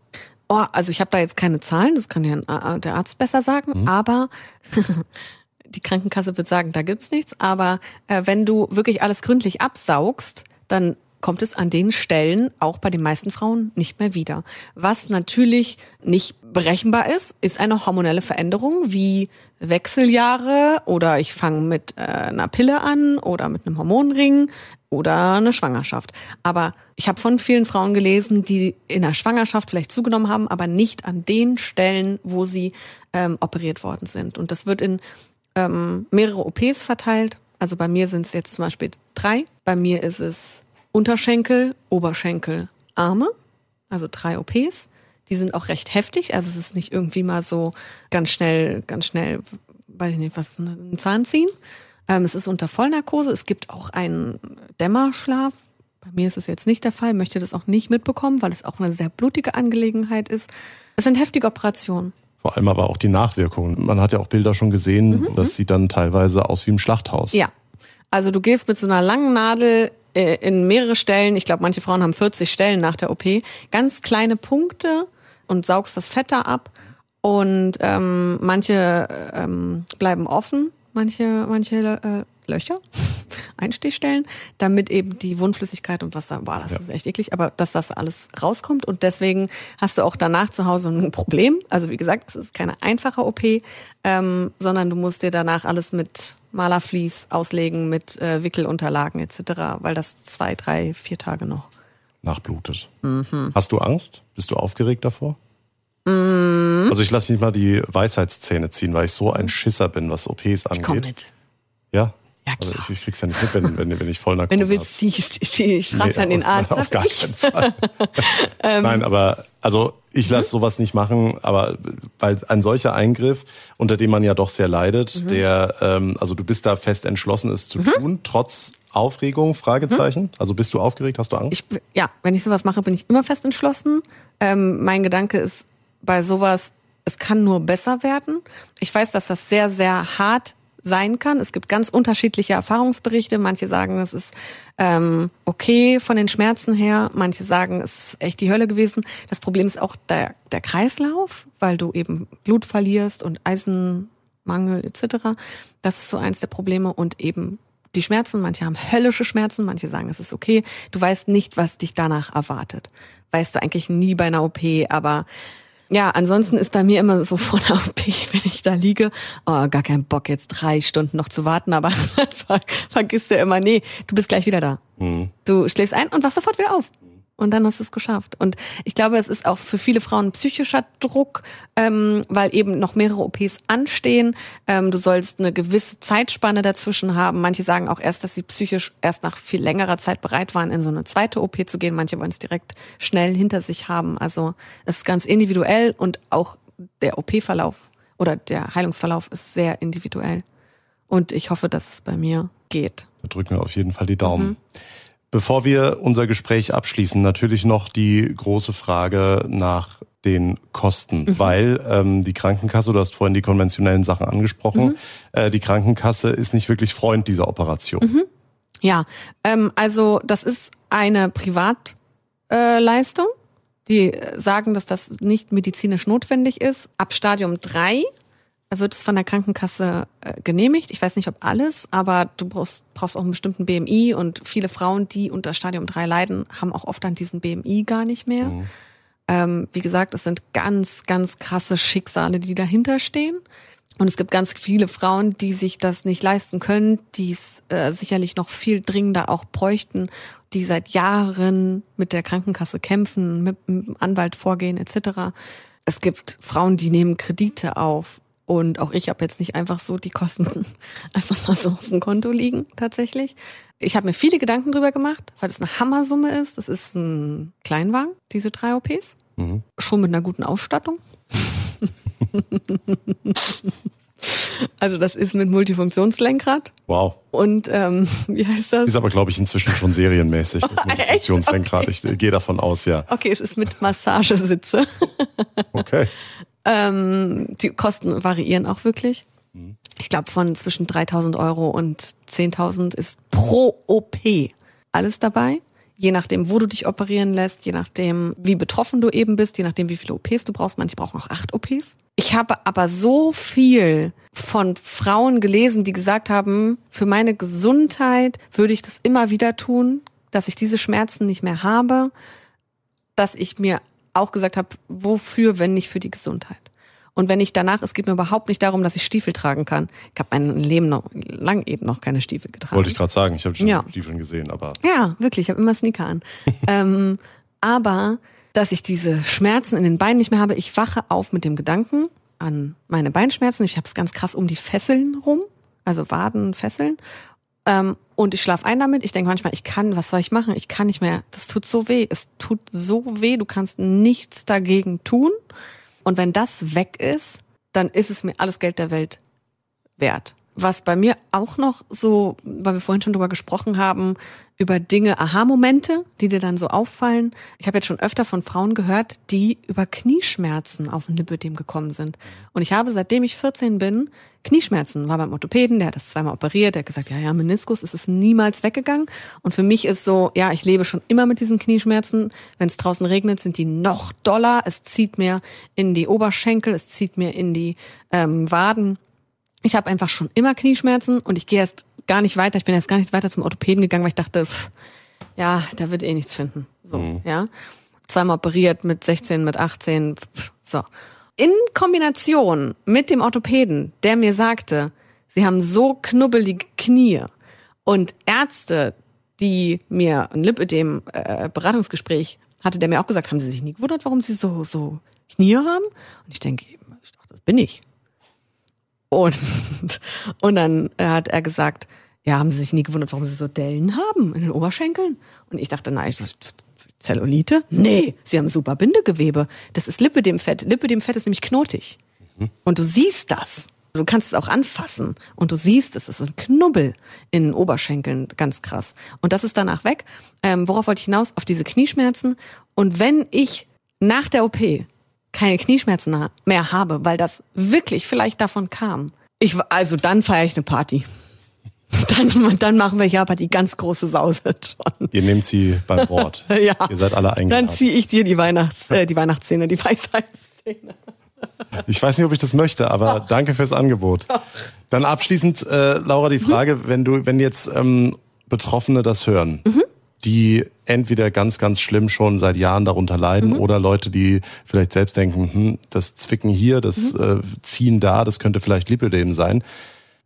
Oh, also ich habe da jetzt keine Zahlen, das kann ja ein, der Arzt besser sagen, aber die Krankenkasse wird sagen, da gibt's nichts. Aber äh, wenn du wirklich alles gründlich absaugst, dann kommt es an den Stellen auch bei den meisten Frauen nicht mehr wieder. Was natürlich nicht berechenbar ist, ist eine hormonelle Veränderung wie Wechseljahre oder ich fange mit äh, einer Pille an oder mit einem Hormonring oder eine Schwangerschaft. Aber ich habe von vielen Frauen gelesen, die in der Schwangerschaft vielleicht zugenommen haben, aber nicht an den Stellen, wo sie ähm, operiert worden sind. Und das wird in ähm, mehrere OPs verteilt. Also bei mir sind es jetzt zum Beispiel drei. Bei mir ist es Unterschenkel, Oberschenkel, Arme. Also drei OPs. Die sind auch recht heftig. Also es ist nicht irgendwie mal so ganz schnell, ganz schnell, weiß ich nicht, was, ein Zahn ziehen. Ähm, es ist unter Vollnarkose. Es gibt auch einen Dämmerschlaf. Bei mir ist es jetzt nicht der Fall, möchte das auch nicht mitbekommen, weil es auch eine sehr blutige Angelegenheit ist. Es sind heftige Operationen. Vor allem aber auch die Nachwirkungen. Man hat ja auch Bilder schon gesehen, Mhm, das sieht dann teilweise aus wie im Schlachthaus. Ja. Also du gehst mit so einer langen Nadel äh, in mehrere Stellen, ich glaube, manche Frauen haben 40 Stellen nach der OP, ganz kleine Punkte und saugst das Fett da ab. Und ähm, manche ähm, bleiben offen, manche, manche äh, Löcher, Einstichstellen, damit eben die Wundflüssigkeit und was da, boah, das Ja. ist echt eklig, aber dass das alles rauskommt und deswegen hast du auch danach zu Hause ein Problem. Also wie gesagt, es ist keine einfache OP, ähm, sondern du musst dir danach alles mit Malerflies auslegen, mit äh, Wickelunterlagen etc., weil das zwei, drei, vier Tage noch. Nachblutet. Mhm. Hast du Angst? Bist du aufgeregt davor? Also ich lasse mich mal die Weisheitszähne ziehen, weil ich so ein Schisser bin, was OPs Ich komm angeht. mit. Ja? Ja, Also klar. ich, ich krieg's ja nicht mit, wenn, wenn, wenn ich voll Wenn du willst, siehst, ich, ich frage dann den Arzt. Auf gar keinen Fall. Nein, aber also ich Mhm. lasse sowas nicht machen, aber weil ein solcher Eingriff, unter dem man ja doch sehr leidet, Mhm. der, ähm, also du bist da fest entschlossen, es zu tun, trotz Aufregung, Fragezeichen. Also bist du aufgeregt, hast du Angst? Mhm. Ich, ja, wenn ich sowas mache, bin ich immer fest entschlossen. Ähm, mein Gedanke ist bei sowas, es kann nur besser werden. Ich weiß, dass das sehr, sehr hart sein kann. Es gibt ganz unterschiedliche Erfahrungsberichte. Manche sagen, es ist ähm, okay von den Schmerzen her. Manche sagen, es ist echt die Hölle gewesen. Das Problem ist auch der, der Kreislauf, weil du eben Blut verlierst und Eisenmangel etc. Das ist so eins der Probleme und eben die Schmerzen. Manche haben höllische Schmerzen, manche sagen, es ist okay. Du weißt nicht, was dich danach erwartet. Weißt du eigentlich nie bei einer OP, aber ja, ansonsten ist bei mir immer so der OP, wenn ich da liege, oh, gar kein Bock, jetzt drei Stunden noch zu warten, aber ver vergisst du immer, nee, du bist gleich wieder da. Du schläfst ein und wachst sofort wieder auf. Und dann hast du es geschafft. Und ich glaube, es ist auch für viele Frauen psychischer Druck, ähm, weil eben noch mehrere OPs anstehen. Ähm, du sollst eine gewisse Zeitspanne dazwischen haben. Manche sagen auch erst, dass sie psychisch erst nach viel längerer Zeit bereit waren, in so eine zweite OP zu gehen. Manche wollen es direkt schnell hinter sich haben. Also es ist ganz individuell und auch der OP-Verlauf oder der Heilungsverlauf ist sehr individuell. Und ich hoffe, dass es bei mir geht. Drücken wir auf jeden Fall die Daumen. Mhm. Bevor wir unser Gespräch abschließen, natürlich noch die große Frage nach den Kosten, Mhm. weil ähm, die Krankenkasse, du hast vorhin die konventionellen Sachen angesprochen, Mhm. äh, die Krankenkasse ist nicht wirklich Freund dieser Operation. Ja, ähm, also das ist eine Privatleistung. Äh. Die sagen, dass das nicht medizinisch notwendig ist. Ab Stadium 3 wird es von der Krankenkasse äh, genehmigt. Ich weiß nicht, ob alles, aber du brauchst, brauchst auch einen bestimmten BMI und viele Frauen, die unter Stadium 3 leiden, haben auch oft dann diesen BMI gar nicht mehr. Mhm. Ähm, wie gesagt, es sind ganz, ganz krasse Schicksale, die dahinter stehen. Und es gibt ganz viele Frauen, die sich das nicht leisten können, die es äh, sicherlich noch viel dringender auch bräuchten, die seit Jahren mit der Krankenkasse kämpfen, mit dem Anwalt vorgehen etc. Es gibt Frauen, die nehmen Kredite auf. Und auch ich habe jetzt nicht einfach so die Kosten einfach mal so auf dem Konto liegen, tatsächlich. Ich habe mir viele Gedanken drüber gemacht, weil das eine Hammersumme ist. Das ist ein Kleinwagen, diese drei OPs. Mhm. Schon mit einer guten Ausstattung. Also das ist mit Multifunktionslenkrad. Wow. Und ähm, wie heißt das? Ist aber, glaube ich, inzwischen schon serienmäßig, das Multifunktionslenkrad. Okay. Ich äh, gehe davon aus, ja. Okay, es ist mit Massagesitze. Okay. Ähm, die Kosten variieren auch wirklich. Mhm. Ich glaube, von zwischen 3000 Euro und 10.000 ist pro OP alles dabei je nachdem, wo du dich operieren lässt, je nachdem, wie betroffen du eben bist, je nachdem, wie viele OPs du brauchst. Manche brauchen auch acht OPs. Ich habe aber so viel von Frauen gelesen, die gesagt haben, für meine Gesundheit würde ich das immer wieder tun, dass ich diese Schmerzen nicht mehr habe, dass ich mir auch gesagt habe, wofür, wenn nicht für die Gesundheit. Und wenn ich danach, es geht mir überhaupt nicht darum, dass ich Stiefel tragen kann. Ich habe mein Leben noch lang eben noch keine Stiefel getragen. Wollte ich gerade sagen, ich habe schon ja. Stiefeln gesehen, aber. Ja, wirklich, ich habe immer Sneaker an. ähm, aber dass ich diese Schmerzen in den Beinen nicht mehr habe, ich wache auf mit dem Gedanken an meine Beinschmerzen. Ich habe es ganz krass um die Fesseln rum, also Waden, Fesseln. Ähm, und ich schlafe ein damit. Ich denke manchmal, ich kann, was soll ich machen? Ich kann nicht mehr. Das tut so weh. Es tut so weh. Du kannst nichts dagegen tun. Und wenn das weg ist, dann ist es mir alles Geld der Welt wert. Was bei mir auch noch so, weil wir vorhin schon drüber gesprochen haben, über Dinge, Aha-Momente, die dir dann so auffallen. Ich habe jetzt schon öfter von Frauen gehört, die über Knieschmerzen auf ein Lipödem gekommen sind. Und ich habe, seitdem ich 14 bin, Knieschmerzen. War beim Orthopäden, der hat das zweimal operiert, der hat gesagt, ja, ja, Meniskus, es ist niemals weggegangen. Und für mich ist so, ja, ich lebe schon immer mit diesen Knieschmerzen. Wenn es draußen regnet, sind die noch doller. Es zieht mir in die Oberschenkel, es zieht mir in die ähm, Waden. Ich habe einfach schon immer Knieschmerzen und ich gehe erst gar nicht weiter. Ich bin erst gar nicht weiter zum Orthopäden gegangen, weil ich dachte, pff, ja, da wird eh nichts finden. So, mhm. ja. Zweimal operiert mit 16, mit 18, pff, so. In Kombination mit dem Orthopäden, der mir sagte, sie haben so knubbelige Knie und Ärzte, die mir ein Lipödem äh, Beratungsgespräch hatte, der mir auch gesagt, haben sie sich nie gewundert, warum sie so so Knie haben? Und ich denke, ich dachte, das bin ich. Und, und dann hat er gesagt, ja, haben Sie sich nie gewundert, warum Sie so Dellen haben in den Oberschenkeln? Und ich dachte, nein, Zellulite? Nee, Sie haben super Bindegewebe. Das ist Lipödemfett. Lipödemfett ist nämlich knotig. Mhm. Und du siehst das. Du kannst es auch anfassen und du siehst es, es ist ein Knubbel in den Oberschenkeln, ganz krass. Und das ist danach weg. Ähm, worauf wollte ich hinaus? Auf diese Knieschmerzen. Und wenn ich nach der OP keine Knieschmerzen mehr habe, weil das wirklich vielleicht davon kam. Ich, also dann feiere ich eine Party. Dann, dann machen wir hier aber die ganz große Sause schon. Ihr nehmt sie beim Wort. ja. Ihr seid alle eingeladen. Dann ziehe ich dir die Weihnachts, äh, die Weihnachtsszene, die Weisheitsszene. Ich weiß nicht, ob ich das möchte, aber Doch. danke fürs Angebot. Doch. Dann abschließend, äh, Laura, die Frage, mhm. wenn du, wenn jetzt ähm, Betroffene das hören, mhm die entweder ganz, ganz schlimm schon seit Jahren darunter leiden mhm. oder Leute, die vielleicht selbst denken, hm, das Zwicken hier, das mhm. äh, Ziehen da, das könnte vielleicht Lipödem sein.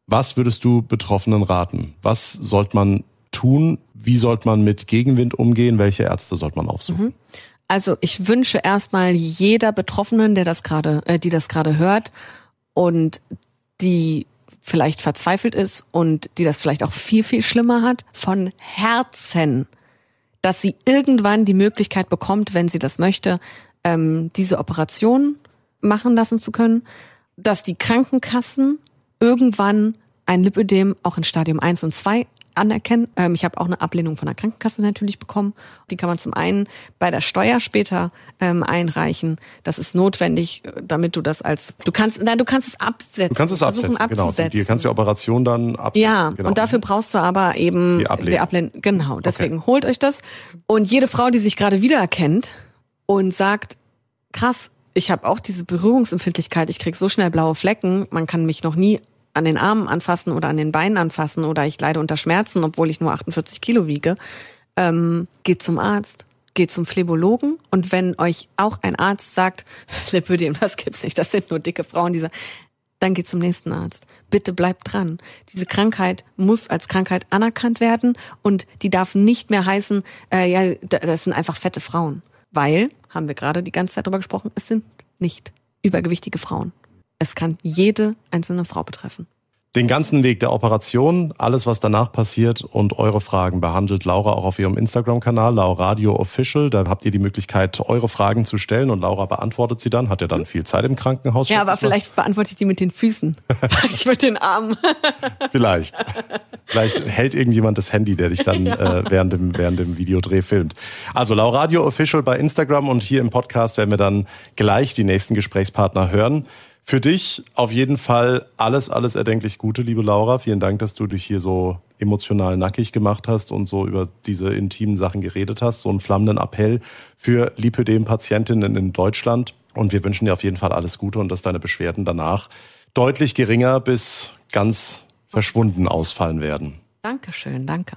Was würdest du Betroffenen raten? Was sollte man tun? Wie sollte man mit Gegenwind umgehen? Welche Ärzte sollte man aufsuchen? Mhm. Also ich wünsche erstmal jeder Betroffenen, der das gerade, äh, die das gerade hört und die vielleicht verzweifelt ist und die das vielleicht auch viel, viel schlimmer hat, von Herzen dass sie irgendwann die Möglichkeit bekommt, wenn sie das möchte, ähm, diese Operation machen lassen zu können, dass die Krankenkassen irgendwann ein Lipödem auch in Stadium 1 und 2 anerkennen. Ähm, ich habe auch eine Ablehnung von der Krankenkasse natürlich bekommen. Die kann man zum einen bei der Steuer später ähm, einreichen. Das ist notwendig, damit du das als du kannst nein du kannst es absetzen. Du kannst es absetzen, genau. Du kannst die Operation dann absetzen. Ja, genau. und dafür brauchst du aber eben die Ablehnung. Die Ablehnung. Genau, deswegen okay. holt euch das. Und jede Frau, die sich gerade wiedererkennt und sagt, krass, ich habe auch diese Berührungsempfindlichkeit, ich krieg so schnell blaue Flecken, man kann mich noch nie an den Armen anfassen oder an den Beinen anfassen oder ich leide unter Schmerzen, obwohl ich nur 48 Kilo wiege, ähm, geht zum Arzt, geht zum Phlebologen und wenn euch auch ein Arzt sagt, Lipödem, das gibt's nicht, das sind nur dicke Frauen, diese, dann geht zum nächsten Arzt. Bitte bleibt dran. Diese Krankheit muss als Krankheit anerkannt werden und die darf nicht mehr heißen, äh, ja, das sind einfach fette Frauen. Weil, haben wir gerade die ganze Zeit drüber gesprochen, es sind nicht übergewichtige Frauen. Es kann jede einzelne Frau betreffen. Den ganzen Weg der Operation, alles was danach passiert und eure Fragen behandelt Laura auch auf ihrem Instagram-Kanal, Lauradio Official. Da habt ihr die Möglichkeit, eure Fragen zu stellen und Laura beantwortet sie dann. Hat ja dann viel Zeit im Krankenhaus. Ja, aber vielleicht beantworte ich die mit den Füßen. ich mit den Armen. vielleicht. Vielleicht hält irgendjemand das Handy, der dich dann äh, während, dem, während dem Videodreh filmt. Also Lauradio Official bei Instagram und hier im Podcast werden wir dann gleich die nächsten Gesprächspartner hören. Für dich auf jeden Fall alles, alles erdenklich Gute, liebe Laura. Vielen Dank, dass du dich hier so emotional nackig gemacht hast und so über diese intimen Sachen geredet hast. So einen flammenden Appell für Lipödem-Patientinnen in Deutschland. Und wir wünschen dir auf jeden Fall alles Gute und dass deine Beschwerden danach deutlich geringer bis ganz verschwunden ausfallen werden. Dankeschön, danke.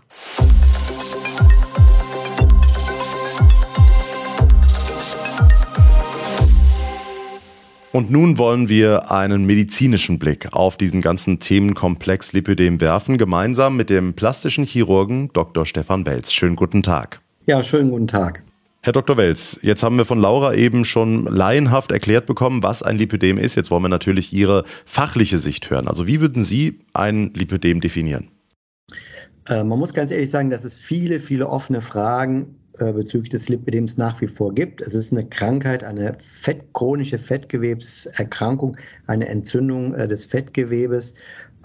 Und nun wollen wir einen medizinischen Blick auf diesen ganzen Themenkomplex Lipödem werfen, gemeinsam mit dem plastischen Chirurgen Dr. Stefan Welz. Schönen guten Tag. Ja, schönen guten Tag. Herr Dr. Welz, jetzt haben wir von Laura eben schon laienhaft erklärt bekommen, was ein Lipödem ist. Jetzt wollen wir natürlich Ihre fachliche Sicht hören. Also wie würden Sie ein Lipödem definieren? Äh, man muss ganz ehrlich sagen, dass es viele, viele offene Fragen bezüglich des Lipidems nach wie vor gibt. Es ist eine Krankheit, eine Fett, chronische Fettgewebserkrankung, eine Entzündung äh, des Fettgewebes,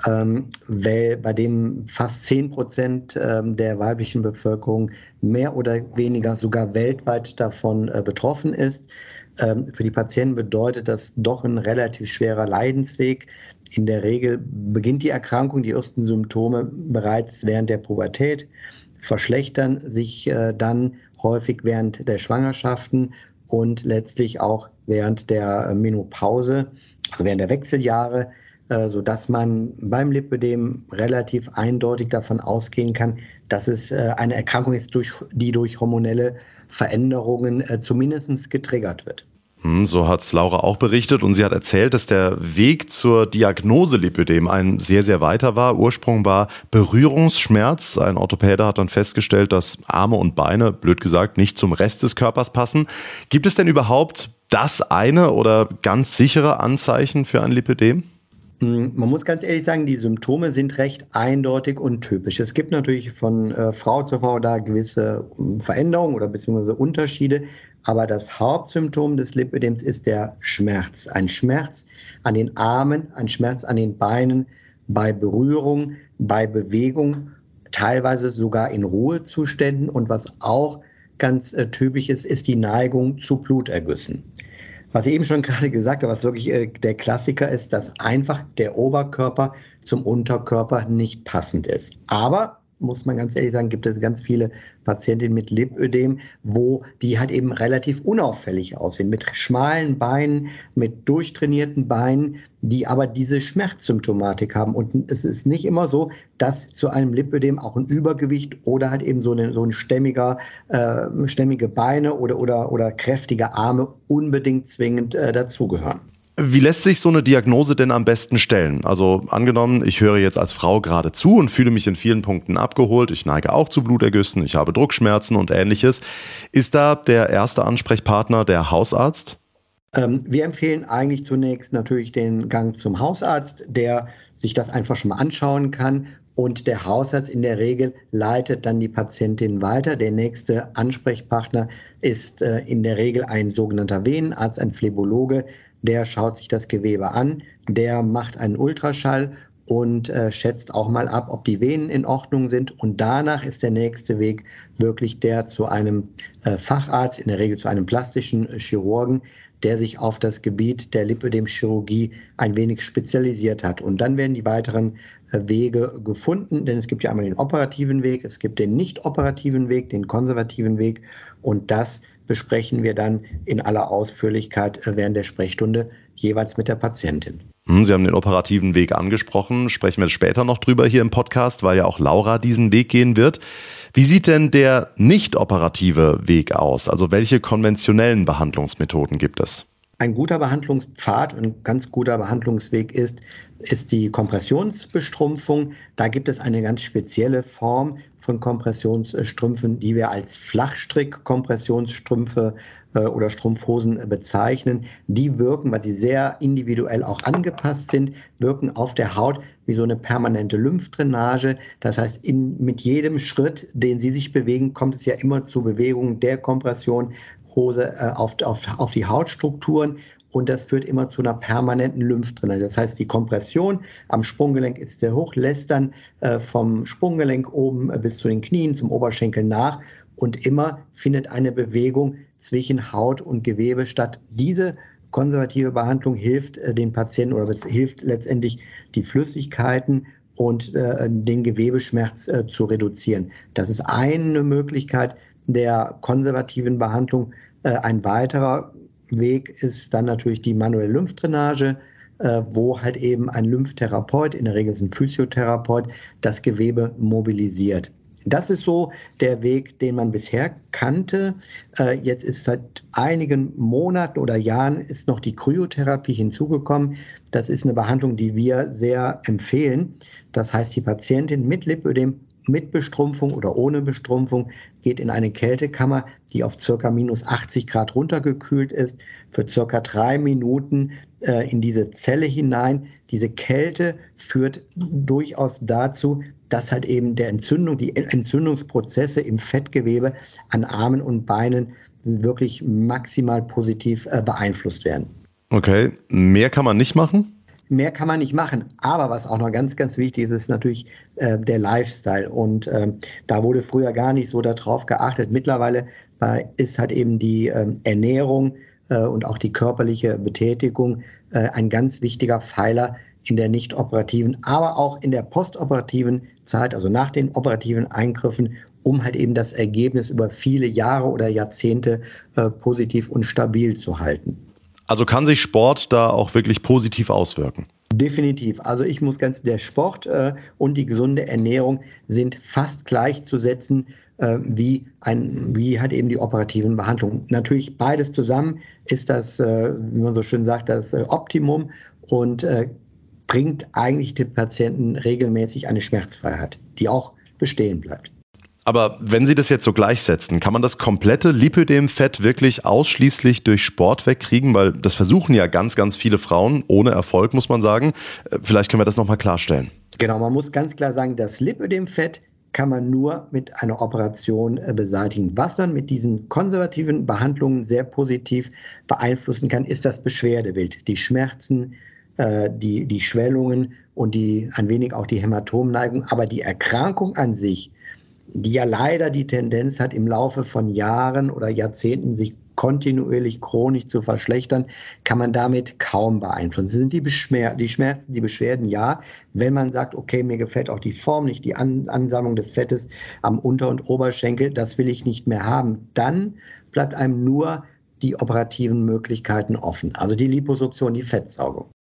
ähm, weil, bei dem fast 10 Prozent ähm, der weiblichen Bevölkerung mehr oder weniger sogar weltweit davon äh, betroffen ist. Ähm, für die Patienten bedeutet das doch ein relativ schwerer Leidensweg. In der Regel beginnt die Erkrankung, die ersten Symptome bereits während der Pubertät verschlechtern sich äh, dann häufig während der Schwangerschaften und letztlich auch während der Menopause, also während der Wechseljahre, äh, sodass man beim Lipödem relativ eindeutig davon ausgehen kann, dass es äh, eine Erkrankung ist, die durch hormonelle Veränderungen äh, zumindest getriggert wird. Hm, so hat es Laura auch berichtet und sie hat erzählt, dass der Weg zur Diagnose Lipödem ein sehr, sehr weiter war. Ursprung war Berührungsschmerz. Ein Orthopäde hat dann festgestellt, dass Arme und Beine, blöd gesagt, nicht zum Rest des Körpers passen. Gibt es denn überhaupt das eine oder ganz sichere Anzeichen für ein Lipödem? Hm, man muss ganz ehrlich sagen, die Symptome sind recht eindeutig und typisch. Es gibt natürlich von äh, Frau zu Frau da gewisse hm, Veränderungen oder beziehungsweise Unterschiede. Aber das Hauptsymptom des Lipödems ist der Schmerz. Ein Schmerz an den Armen, ein Schmerz an den Beinen, bei Berührung, bei Bewegung, teilweise sogar in Ruhezuständen. Und was auch ganz äh, typisch ist, ist die Neigung zu Blutergüssen. Was ich eben schon gerade gesagt habe, was wirklich äh, der Klassiker ist, dass einfach der Oberkörper zum Unterkörper nicht passend ist. Aber muss man ganz ehrlich sagen, gibt es ganz viele Patientinnen mit Lipödem, wo die halt eben relativ unauffällig aussehen, mit schmalen Beinen, mit durchtrainierten Beinen, die aber diese Schmerzsymptomatik haben. Und es ist nicht immer so, dass zu einem Lipödem auch ein Übergewicht oder halt eben so, eine, so ein stämmiger, äh, stämmige Beine oder, oder, oder kräftige Arme unbedingt zwingend äh, dazugehören. Wie lässt sich so eine Diagnose denn am besten stellen? Also angenommen, ich höre jetzt als Frau gerade zu und fühle mich in vielen Punkten abgeholt. Ich neige auch zu Blutergüssen, ich habe Druckschmerzen und ähnliches. Ist da der erste Ansprechpartner der Hausarzt? Ähm, wir empfehlen eigentlich zunächst natürlich den Gang zum Hausarzt, der sich das einfach schon mal anschauen kann. Und der Hausarzt in der Regel leitet dann die Patientin weiter. Der nächste Ansprechpartner ist äh, in der Regel ein sogenannter Venenarzt, ein Phlebologe, der schaut sich das Gewebe an, der macht einen Ultraschall und äh, schätzt auch mal ab, ob die Venen in Ordnung sind. Und danach ist der nächste Weg wirklich der zu einem äh, Facharzt, in der Regel zu einem plastischen Chirurgen, der sich auf das Gebiet der Lipödem-Chirurgie ein wenig spezialisiert hat. Und dann werden die weiteren äh, Wege gefunden, denn es gibt ja einmal den operativen Weg, es gibt den nicht operativen Weg, den konservativen Weg. Und das besprechen wir dann in aller Ausführlichkeit äh, während der Sprechstunde jeweils mit der Patientin. Hm, Sie haben den operativen Weg angesprochen. Sprechen wir später noch drüber hier im Podcast, weil ja auch Laura diesen Weg gehen wird. Wie sieht denn der nicht operative Weg aus? Also welche konventionellen Behandlungsmethoden gibt es? Ein guter Behandlungspfad und ein ganz guter Behandlungsweg ist, ist die Kompressionsbestrumpfung. Da gibt es eine ganz spezielle Form von Kompressionsstrümpfen, die wir als Flachstrick-Kompressionsstrümpfe äh, oder Strumpfhosen bezeichnen. Die wirken, weil sie sehr individuell auch angepasst sind, wirken auf der Haut wie so eine permanente Lymphdrainage. Das heißt, in, mit jedem Schritt, den Sie sich bewegen, kommt es ja immer zu Bewegungen der Kompression Hose äh, auf, auf, auf die Hautstrukturen und das führt immer zu einer permanenten Lymphdrainage. Das heißt, die Kompression am Sprunggelenk ist sehr hoch, lässt dann äh, vom Sprunggelenk oben äh, bis zu den Knien, zum Oberschenkel nach und immer findet eine Bewegung zwischen Haut und Gewebe statt. Diese konservative Behandlung hilft äh, den Patienten oder es hilft letztendlich die Flüssigkeiten und äh, den Gewebeschmerz äh, zu reduzieren. Das ist eine Möglichkeit der konservativen Behandlung. Äh, ein weiterer Weg ist dann natürlich die manuelle Lymphdrainage, äh, wo halt eben ein Lymphtherapeut, in der Regel ist ein Physiotherapeut, das Gewebe mobilisiert. Das ist so der Weg, den man bisher kannte. Äh, jetzt ist seit einigen Monaten oder Jahren ist noch die Kryotherapie hinzugekommen. Das ist eine Behandlung, die wir sehr empfehlen. Das heißt, die Patientin mit Lipödem mit Bestrumpfung oder ohne Bestrumpfung geht in eine Kältekammer, die auf circa minus 80 Grad runtergekühlt ist, für circa drei Minuten äh, in diese Zelle hinein. Diese Kälte führt durchaus dazu, dass halt eben der Entzündung, die Entzündungsprozesse im Fettgewebe an Armen und Beinen wirklich maximal positiv äh, beeinflusst werden. Okay, mehr kann man nicht machen? Mehr kann man nicht machen. Aber was auch noch ganz, ganz wichtig ist, ist natürlich äh, der Lifestyle. Und äh, da wurde früher gar nicht so darauf geachtet. Mittlerweile äh, ist halt eben die ähm, Ernährung äh, und auch die körperliche Betätigung äh, ein ganz wichtiger Pfeiler in der nicht operativen, aber auch in der postoperativen Zeit, also nach den operativen Eingriffen, um halt eben das Ergebnis über viele Jahre oder Jahrzehnte äh, positiv und stabil zu halten. Also kann sich Sport da auch wirklich positiv auswirken? Definitiv. Also ich muss ganz, der Sport äh, und die gesunde Ernährung sind fast gleichzusetzen äh, wie ein, wie halt eben die operativen Behandlungen. Natürlich beides zusammen ist das, äh, wie man so schön sagt, das äh, Optimum und äh, bringt eigentlich dem Patienten regelmäßig eine Schmerzfreiheit, die auch bestehen bleibt. Aber wenn Sie das jetzt so gleichsetzen, kann man das komplette Lipödem-Fett wirklich ausschließlich durch Sport wegkriegen? Weil das versuchen ja ganz, ganz viele Frauen, ohne Erfolg, muss man sagen. Äh, vielleicht können wir das nochmal klarstellen. Genau, man muss ganz klar sagen, das Lipödem-Fett kann man nur mit einer Operation äh, beseitigen. Was man mit diesen konservativen Behandlungen sehr positiv beeinflussen kann, ist das Beschwerdebild, die Schmerzen, äh, die, die Schwellungen und die, ein wenig auch die Hämatomneigung. Aber die Erkrankung an sich, die ja leider die Tendenz hat, im Laufe von Jahren oder Jahrzehnten sich kontinuierlich chronisch zu verschlechtern, kann man damit kaum beeinflussen. sind die, Beschmer die Schmerzen, die Beschwerden, ja. Wenn man sagt, okay, mir gefällt auch die Form nicht, die An Ansammlung des Fettes am Unter- und Oberschenkel, das will ich nicht mehr haben, dann bleibt einem nur die operativen Möglichkeiten offen. Also die Liposuktion, die Fettsaugung.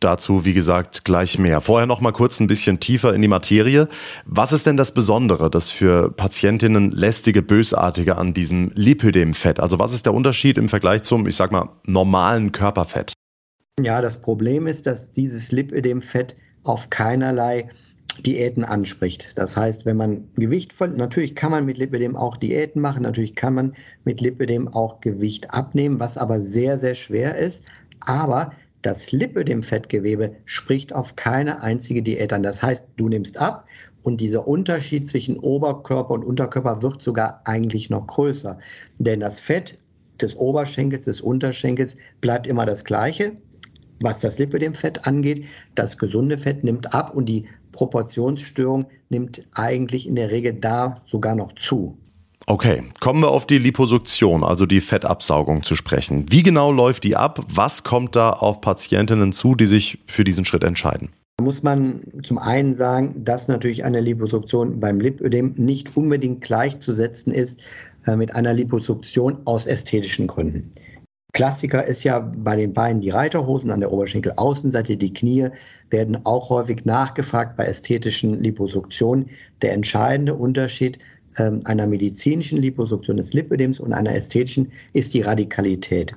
Dazu, wie gesagt, gleich mehr. Vorher noch mal kurz ein bisschen tiefer in die Materie. Was ist denn das Besondere, das für Patientinnen lästige, bösartige an diesem Lipödemfett? Also was ist der Unterschied im Vergleich zum, ich sag mal, normalen Körperfett? Ja, das Problem ist, dass dieses Lipödemfett auf keinerlei Diäten anspricht. Das heißt, wenn man Gewicht verliert, natürlich kann man mit Lipödem auch Diäten machen, natürlich kann man mit Lipödem auch Gewicht abnehmen, was aber sehr, sehr schwer ist. Aber das Lipödem-Fettgewebe spricht auf keine einzige Diät an. Das heißt, du nimmst ab und dieser Unterschied zwischen Oberkörper und Unterkörper wird sogar eigentlich noch größer. Denn das Fett des Oberschenkels, des Unterschenkels bleibt immer das gleiche, was das Lipödem-Fett angeht. Das gesunde Fett nimmt ab und die Proportionsstörung nimmt eigentlich in der Regel da sogar noch zu. Okay, kommen wir auf die Liposuktion, also die Fettabsaugung zu sprechen. Wie genau läuft die ab? Was kommt da auf Patientinnen zu, die sich für diesen Schritt entscheiden? Da muss man zum einen sagen, dass natürlich eine Liposuktion beim Lipödem nicht unbedingt gleichzusetzen ist äh, mit einer Liposuktion aus ästhetischen Gründen. Klassiker ist ja bei den Beinen die Reiterhosen an der Oberschenkelaußenseite, die Knie werden auch häufig nachgefragt bei ästhetischen Liposuktionen. Der entscheidende Unterschied einer medizinischen Liposuktion des Lipödems und einer ästhetischen ist die Radikalität.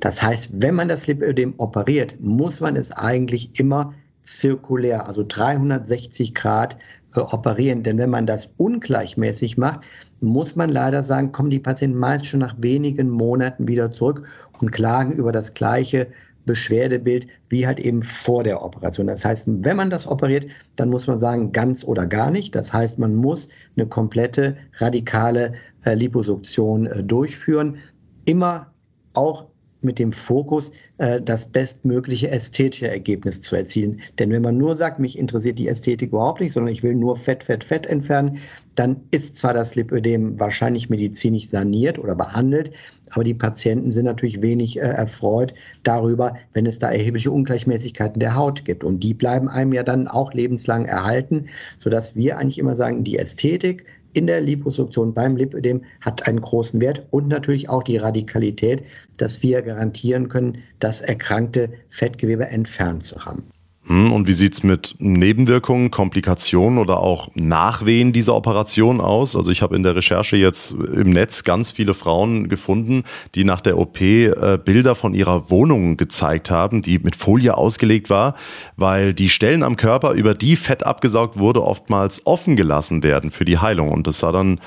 Das heißt, wenn man das Lipödem operiert, muss man es eigentlich immer zirkulär, also 360 Grad äh, operieren. Denn wenn man das ungleichmäßig macht, muss man leider sagen, kommen die Patienten meist schon nach wenigen Monaten wieder zurück und klagen über das gleiche Beschwerdebild wie halt eben vor der Operation. Das heißt, wenn man das operiert, dann muss man sagen, ganz oder gar nicht. Das heißt, man muss eine komplette radikale äh, Liposuktion äh, durchführen. Immer auch mit dem Fokus, äh, das bestmögliche ästhetische Ergebnis zu erzielen. Denn wenn man nur sagt, mich interessiert die Ästhetik überhaupt nicht, sondern ich will nur Fett, Fett, Fett entfernen, dann ist zwar das Lipödem wahrscheinlich medizinisch saniert oder behandelt, aber die Patienten sind natürlich wenig äh, erfreut darüber, wenn es da erhebliche Ungleichmäßigkeiten der Haut gibt. Und die bleiben einem ja dann auch lebenslang erhalten, sodass wir eigentlich immer sagen, die Ästhetik in der Liposuktion beim Lipödem hat einen großen Wert und natürlich auch die Radikalität, dass wir garantieren können, das erkrankte Fettgewebe entfernt zu haben. Hm, und wie sieht's mit Nebenwirkungen, Komplikationen oder auch Nachwehen dieser Operation aus? Also ich habe in der Recherche jetzt im Netz ganz viele Frauen gefunden, die nach der OP äh, Bilder von ihrer Wohnung gezeigt haben, die mit Folie ausgelegt war, weil die Stellen am Körper, über die Fett abgesaugt wurde, oftmals offen gelassen werden für die Heilung. Und das sah dann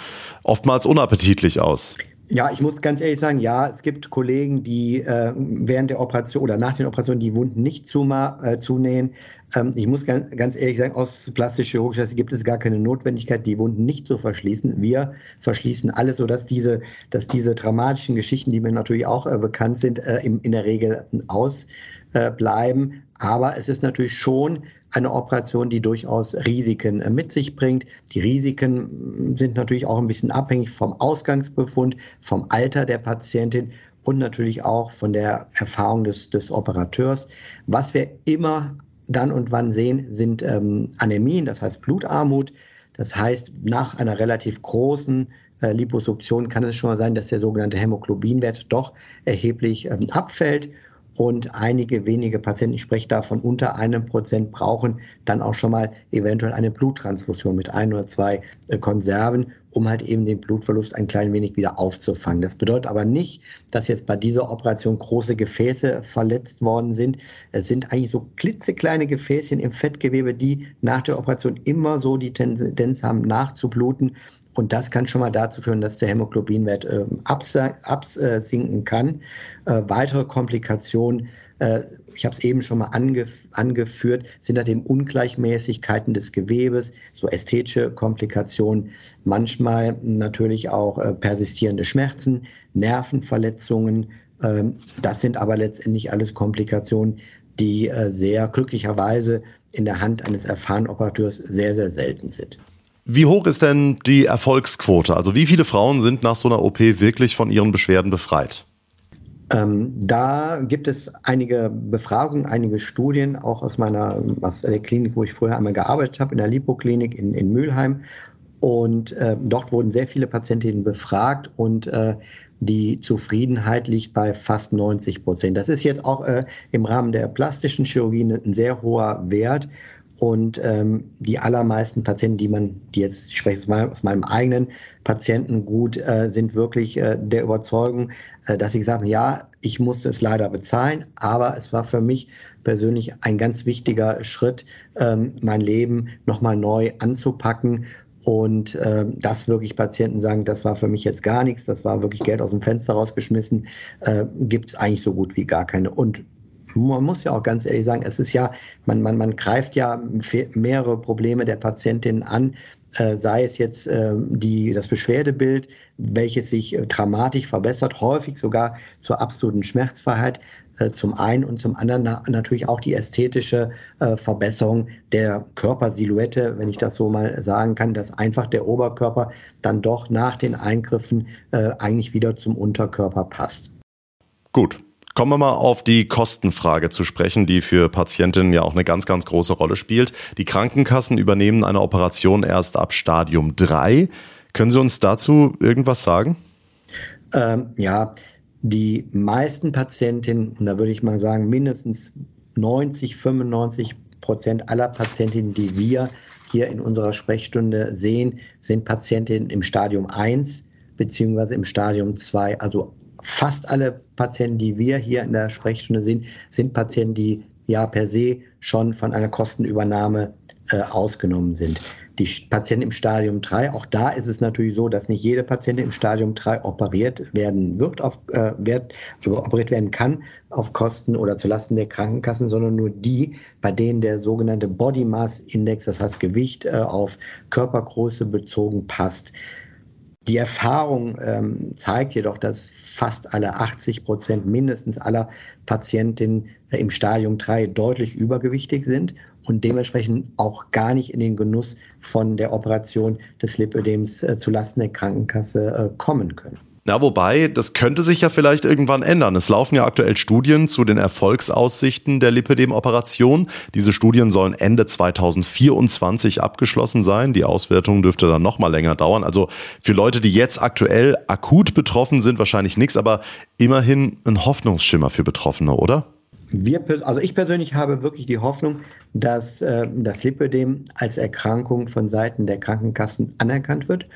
oftmals unappetitlich aus. Ja, ich muss ganz ehrlich sagen, ja, es gibt Kollegen, die äh, während der Operation oder nach den Operationen die Wunden nicht zuma, äh, zunähen. Ähm, ich muss ganz, ganz ehrlich sagen, aus plastisch-chirurgischer Sicht gibt es gar keine Notwendigkeit, die Wunden nicht zu verschließen. Wir verschließen alles, sodass diese, dass diese dramatischen Geschichten, die mir natürlich auch äh, bekannt sind, äh, im, in der Regel ausbleiben. Äh, Aber es ist natürlich schon eine Operation, die durchaus Risiken äh, mit sich bringt. Die Risiken sind natürlich auch ein bisschen abhängig vom Ausgangsbefund, vom Alter der Patientin und natürlich auch von der Erfahrung des, des Operateurs. Was wir immer dann und wann sehen, sind ähm, Anämien, das heißt Blutarmut. Das heißt, nach einer relativ großen äh, Liposuktion kann es schon mal sein, dass der sogenannte Hämoglobinwert doch erheblich ähm, abfällt und einige wenige Patienten, ich spreche da von unter einem Prozent, brauchen dann auch schon mal eventuell eine Bluttransfusion mit ein oder zwei äh, Konserven, um halt eben den Blutverlust ein klein wenig wieder aufzufangen. Das bedeutet aber nicht, dass jetzt bei dieser Operation große Gefäße verletzt worden sind. Es sind eigentlich so klitzekleine Gefäßchen im Fettgewebe, die nach der Operation immer so die Tendenz haben, nachzubluten. Und das kann schon mal dazu führen, dass der Hämoglobinwert äh, absinken kann. Äh, weitere Komplikationen, äh, ich habe es eben schon mal angef angeführt, sind halt eben Ungleichmäßigkeiten des Gewebes, so ästhetische Komplikationen, manchmal natürlich auch äh, persistierende Schmerzen, Nervenverletzungen. Ähm, das sind aber letztendlich alles Komplikationen, die äh, sehr glücklicherweise in der Hand eines erfahrenen Operateurs sehr, sehr selten sind. Wie hoch ist denn die Erfolgsquote? Also wie viele Frauen sind nach so einer OP wirklich von ihren Beschwerden befreit? Ähm, da gibt es einige Befragungen, einige Studien, auch aus meiner aus der Klinik, wo ich vorher einmal gearbeitet habe, in der Lipoklinik in, in Mülheim. Und äh, dort wurden sehr viele Patientinnen befragt und äh, die Zufriedenheit liegt bei fast 90 Prozent. Das ist jetzt auch äh, im Rahmen der plastischen Chirurgie ein sehr hoher Wert. Und ähm, die allermeisten Patienten, die man, die jetzt, ich spreche jetzt mal aus meinem eigenen Patientengut, äh, sind wirklich äh, der Überzeugung, äh, dass sie gesagt haben, ja, ich musste es leider bezahlen, aber es war für mich persönlich ein ganz wichtiger Schritt, ähm, mein Leben nochmal neu anzupacken und äh, dass wirklich Patienten sagen, das war für mich jetzt gar nichts, das war wirklich Geld aus dem Fenster rausgeschmissen, äh, gibt es eigentlich so gut wie gar keine. Und man muss ja auch ganz ehrlich sagen, es ist ja, man, man, man greift ja mehrere Probleme der Patientin an, äh, sei es jetzt äh, die, das Beschwerdebild, welches sich äh, dramatisch verbessert, häufig sogar zur absoluten Schmerzfreiheit äh, zum einen und zum anderen na natürlich auch die ästhetische äh, Verbesserung der Körpersilhouette, wenn ich das so mal sagen kann, dass einfach der Oberkörper dann doch nach den Eingriffen äh, eigentlich wieder zum Unterkörper passt. Gut, Kommen wir mal auf die Kostenfrage zu sprechen, die für Patientinnen ja auch eine ganz, ganz große Rolle spielt. Die Krankenkassen übernehmen eine Operation erst ab Stadium 3. Können Sie uns dazu irgendwas sagen? Ähm, ja, die meisten Patientinnen, da würde ich mal sagen, mindestens 90, 95 Prozent aller Patientinnen, die wir hier in unserer Sprechstunde sehen, sind Patientinnen im Stadium 1 beziehungsweise im Stadium 2. Also fast alle Patienten, die wir hier in der Sprechstunde sehen, sind Patienten, die ja per se schon von einer Kostenübernahme äh, ausgenommen sind. Die Patienten im Stadium 3, auch da ist es natürlich so, dass nicht jede Patientin im Stadium 3 operiert werden wird, auf, äh, wird, also operiert werden kann auf Kosten oder zulasten der Krankenkassen, sondern nur die, bei denen der sogenannte Body Mass Index, das heißt Gewicht äh, auf Körpergröße bezogen, passt. Die Erfahrung ähm, zeigt jedoch, dass fast alle 80 Prozent mindestens aller Patientinnen äh, im Stadium 3 deutlich übergewichtig sind und dementsprechend auch gar nicht in den Genuss von der Operation des Lipödems äh, zulasten der Krankenkasse äh, kommen können. Na, wobei, das könnte sich ja vielleicht irgendwann ändern. Es laufen ja aktuell Studien zu den Erfolgsaussichten der Lipödem-Operation. Diese Studien sollen Ende 2024 abgeschlossen sein. Die Auswertung dürfte dann noch mal länger dauern. Also für Leute, die jetzt aktuell akut betroffen sind, wahrscheinlich nichts, aber immerhin ein Hoffnungsschimmer für Betroffene, oder? Wir, also ich persönlich habe wirklich die Hoffnung, dass äh, das Lipödem als Erkrankung von Seiten der Krankenkassen anerkannt wird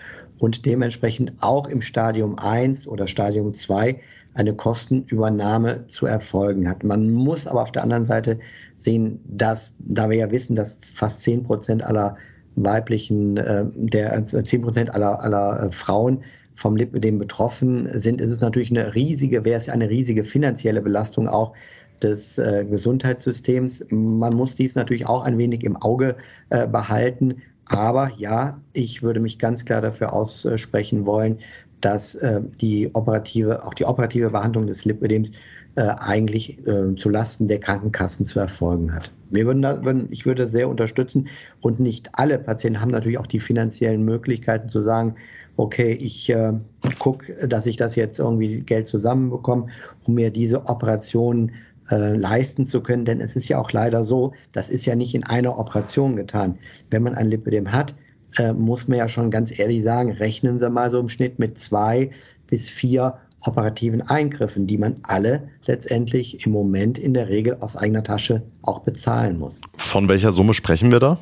und dementsprechend auch im Stadium 1 oder Stadium 2 eine Kostenübernahme zu erfolgen hat. Man muss aber auf der anderen Seite sehen, dass, da wir ja wissen, dass fast 10 Prozent aller weiblichen, äh, der 10 äh, Prozent aller, aller äh, Frauen vom Lipödem betroffen sind, ist es natürlich eine riesige, wäre es eine riesige finanzielle Belastung auch des äh, Gesundheitssystems. Man muss dies natürlich auch ein wenig im Auge äh, behalten. Aber ja, ich würde mich ganz klar dafür aussprechen wollen, dass äh, die operative, auch die operative Behandlung des Lipödems äh, eigentlich äh, zulasten der Krankenkassen zu erfolgen hat. Wir würden, da, würden, ich würde sehr unterstützen und nicht alle Patienten haben natürlich auch die finanziellen Möglichkeiten zu sagen, okay, ich äh, gucke, dass ich das jetzt irgendwie Geld zusammenbekomme, um mir diese Operation äh, leisten zu können. Denn es ist ja auch leider so, das ist ja nicht in einer Operation getan. Wenn man ein Lipödem hat, äh, muss man ja schon ganz ehrlich sagen, rechnen Sie mal so im Schnitt mit zwei bis vier operativen Eingriffen, die man alle letztendlich im Moment in der Regel aus eigener Tasche auch bezahlen muss. Von welcher Summe sprechen wir da?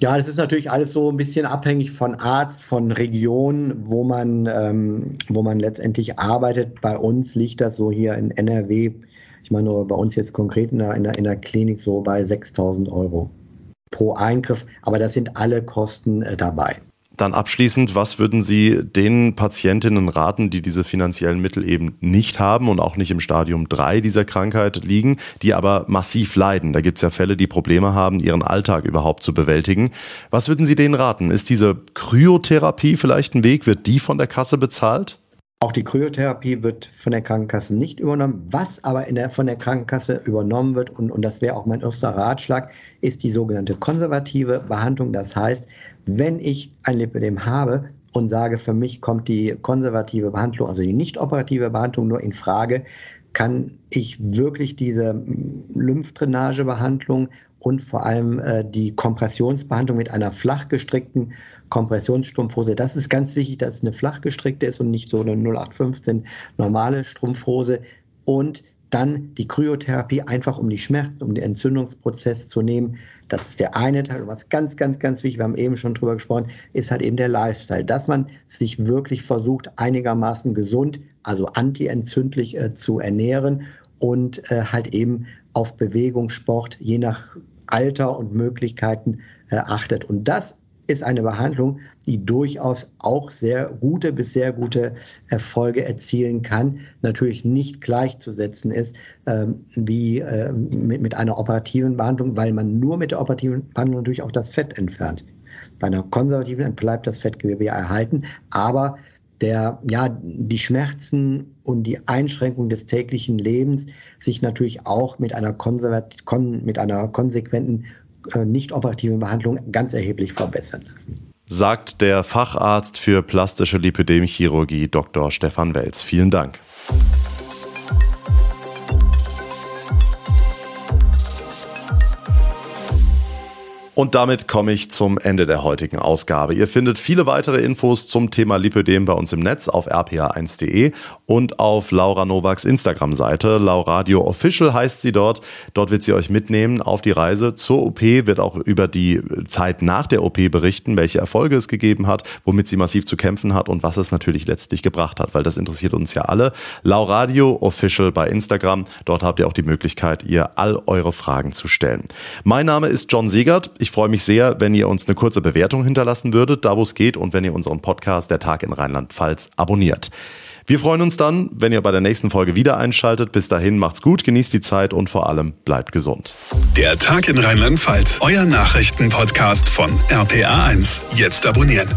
Ja, das ist natürlich alles so ein bisschen abhängig von Arzt, von Region, wo man, ähm, wo man letztendlich arbeitet. Bei uns liegt das so hier in NRW ich meine nur bei uns jetzt konkret in der, in der, in der Klinik so bei 6000 Euro pro Eingriff, aber das sind alle Kosten äh, dabei. Dann abschließend, was würden Sie den Patientinnen raten, die diese finanziellen Mittel eben nicht haben und auch nicht im Stadium 3 dieser Krankheit liegen, die aber massiv leiden? Da gibt es ja Fälle, die Probleme haben, ihren Alltag überhaupt zu bewältigen. Was würden Sie denen raten? Ist diese Kryotherapie vielleicht ein Weg? Wird die von der Kasse bezahlt? Auch die Kryotherapie wird von der Krankenkasse nicht übernommen. Was aber der, von der Krankenkasse übernommen wird, und, und das wäre auch mein erster Ratschlag, ist die sogenannte konservative Behandlung. Das heißt, wenn ich ein Lipödem habe und sage, für mich kommt die konservative Behandlung, also die nicht operative Behandlung nur in Frage, kann ich wirklich diese Lymphdrainagebehandlung und vor allem äh, die Kompressionsbehandlung mit einer flach gestrickten Kompressionsstrumpfhose. Das ist ganz wichtig, dass es eine flach gestrickte ist und nicht so eine 0815 normale Strumpfhose. Und dann die Kryotherapie einfach um die Schmerzen, um den Entzündungsprozess zu nehmen. Das ist der eine Teil. Und was ganz, ganz, ganz wichtig, wir haben eben schon drüber gesprochen, ist halt eben der Lifestyle, dass man sich wirklich versucht, einigermaßen gesund, also antientzündlich äh, zu ernähren und äh, halt eben auf Bewegung, Sport, je nach Alter und Möglichkeiten äh, achtet. Und das ist eine Behandlung, die durchaus auch sehr gute bis sehr gute Erfolge erzielen kann. Natürlich nicht gleichzusetzen ist ähm, wie äh, mit, mit einer operativen Behandlung, weil man nur mit der operativen Behandlung natürlich auch das Fett entfernt. Bei einer konservativen bleibt das Fettgewebe ja erhalten, aber der, ja, die Schmerzen und die Einschränkung des täglichen Lebens sich natürlich auch mit einer, konservat kon mit einer konsequenten nicht operativen Behandlung ganz erheblich verbessern lassen. Sagt der Facharzt für plastische Lipödemchirurgie Dr. Stefan Welz. Vielen Dank. Und damit komme ich zum Ende der heutigen Ausgabe. Ihr findet viele weitere Infos zum Thema Lipödem bei uns im Netz auf rpa1.de und auf Laura Nowaks Instagram-Seite. Lauradio Official heißt sie dort. Dort wird sie euch mitnehmen auf die Reise zur OP, wird auch über die Zeit nach der OP berichten, welche Erfolge es gegeben hat, womit sie massiv zu kämpfen hat und was es natürlich letztlich gebracht hat, weil das interessiert uns ja alle. Lauradio Official bei Instagram. Dort habt ihr auch die Möglichkeit, ihr all eure Fragen zu stellen. Mein Name ist John Segert. Ich freue mich sehr, wenn ihr uns eine kurze Bewertung hinterlassen würdet, da wo es geht, und wenn ihr unseren Podcast Der Tag in Rheinland-Pfalz abonniert. Wir freuen uns dann, wenn ihr bei der nächsten Folge wieder einschaltet. Bis dahin macht's gut, genießt die Zeit und vor allem bleibt gesund. Der Tag in Rheinland-Pfalz, euer Nachrichtenpodcast von RPA1. Jetzt abonnieren.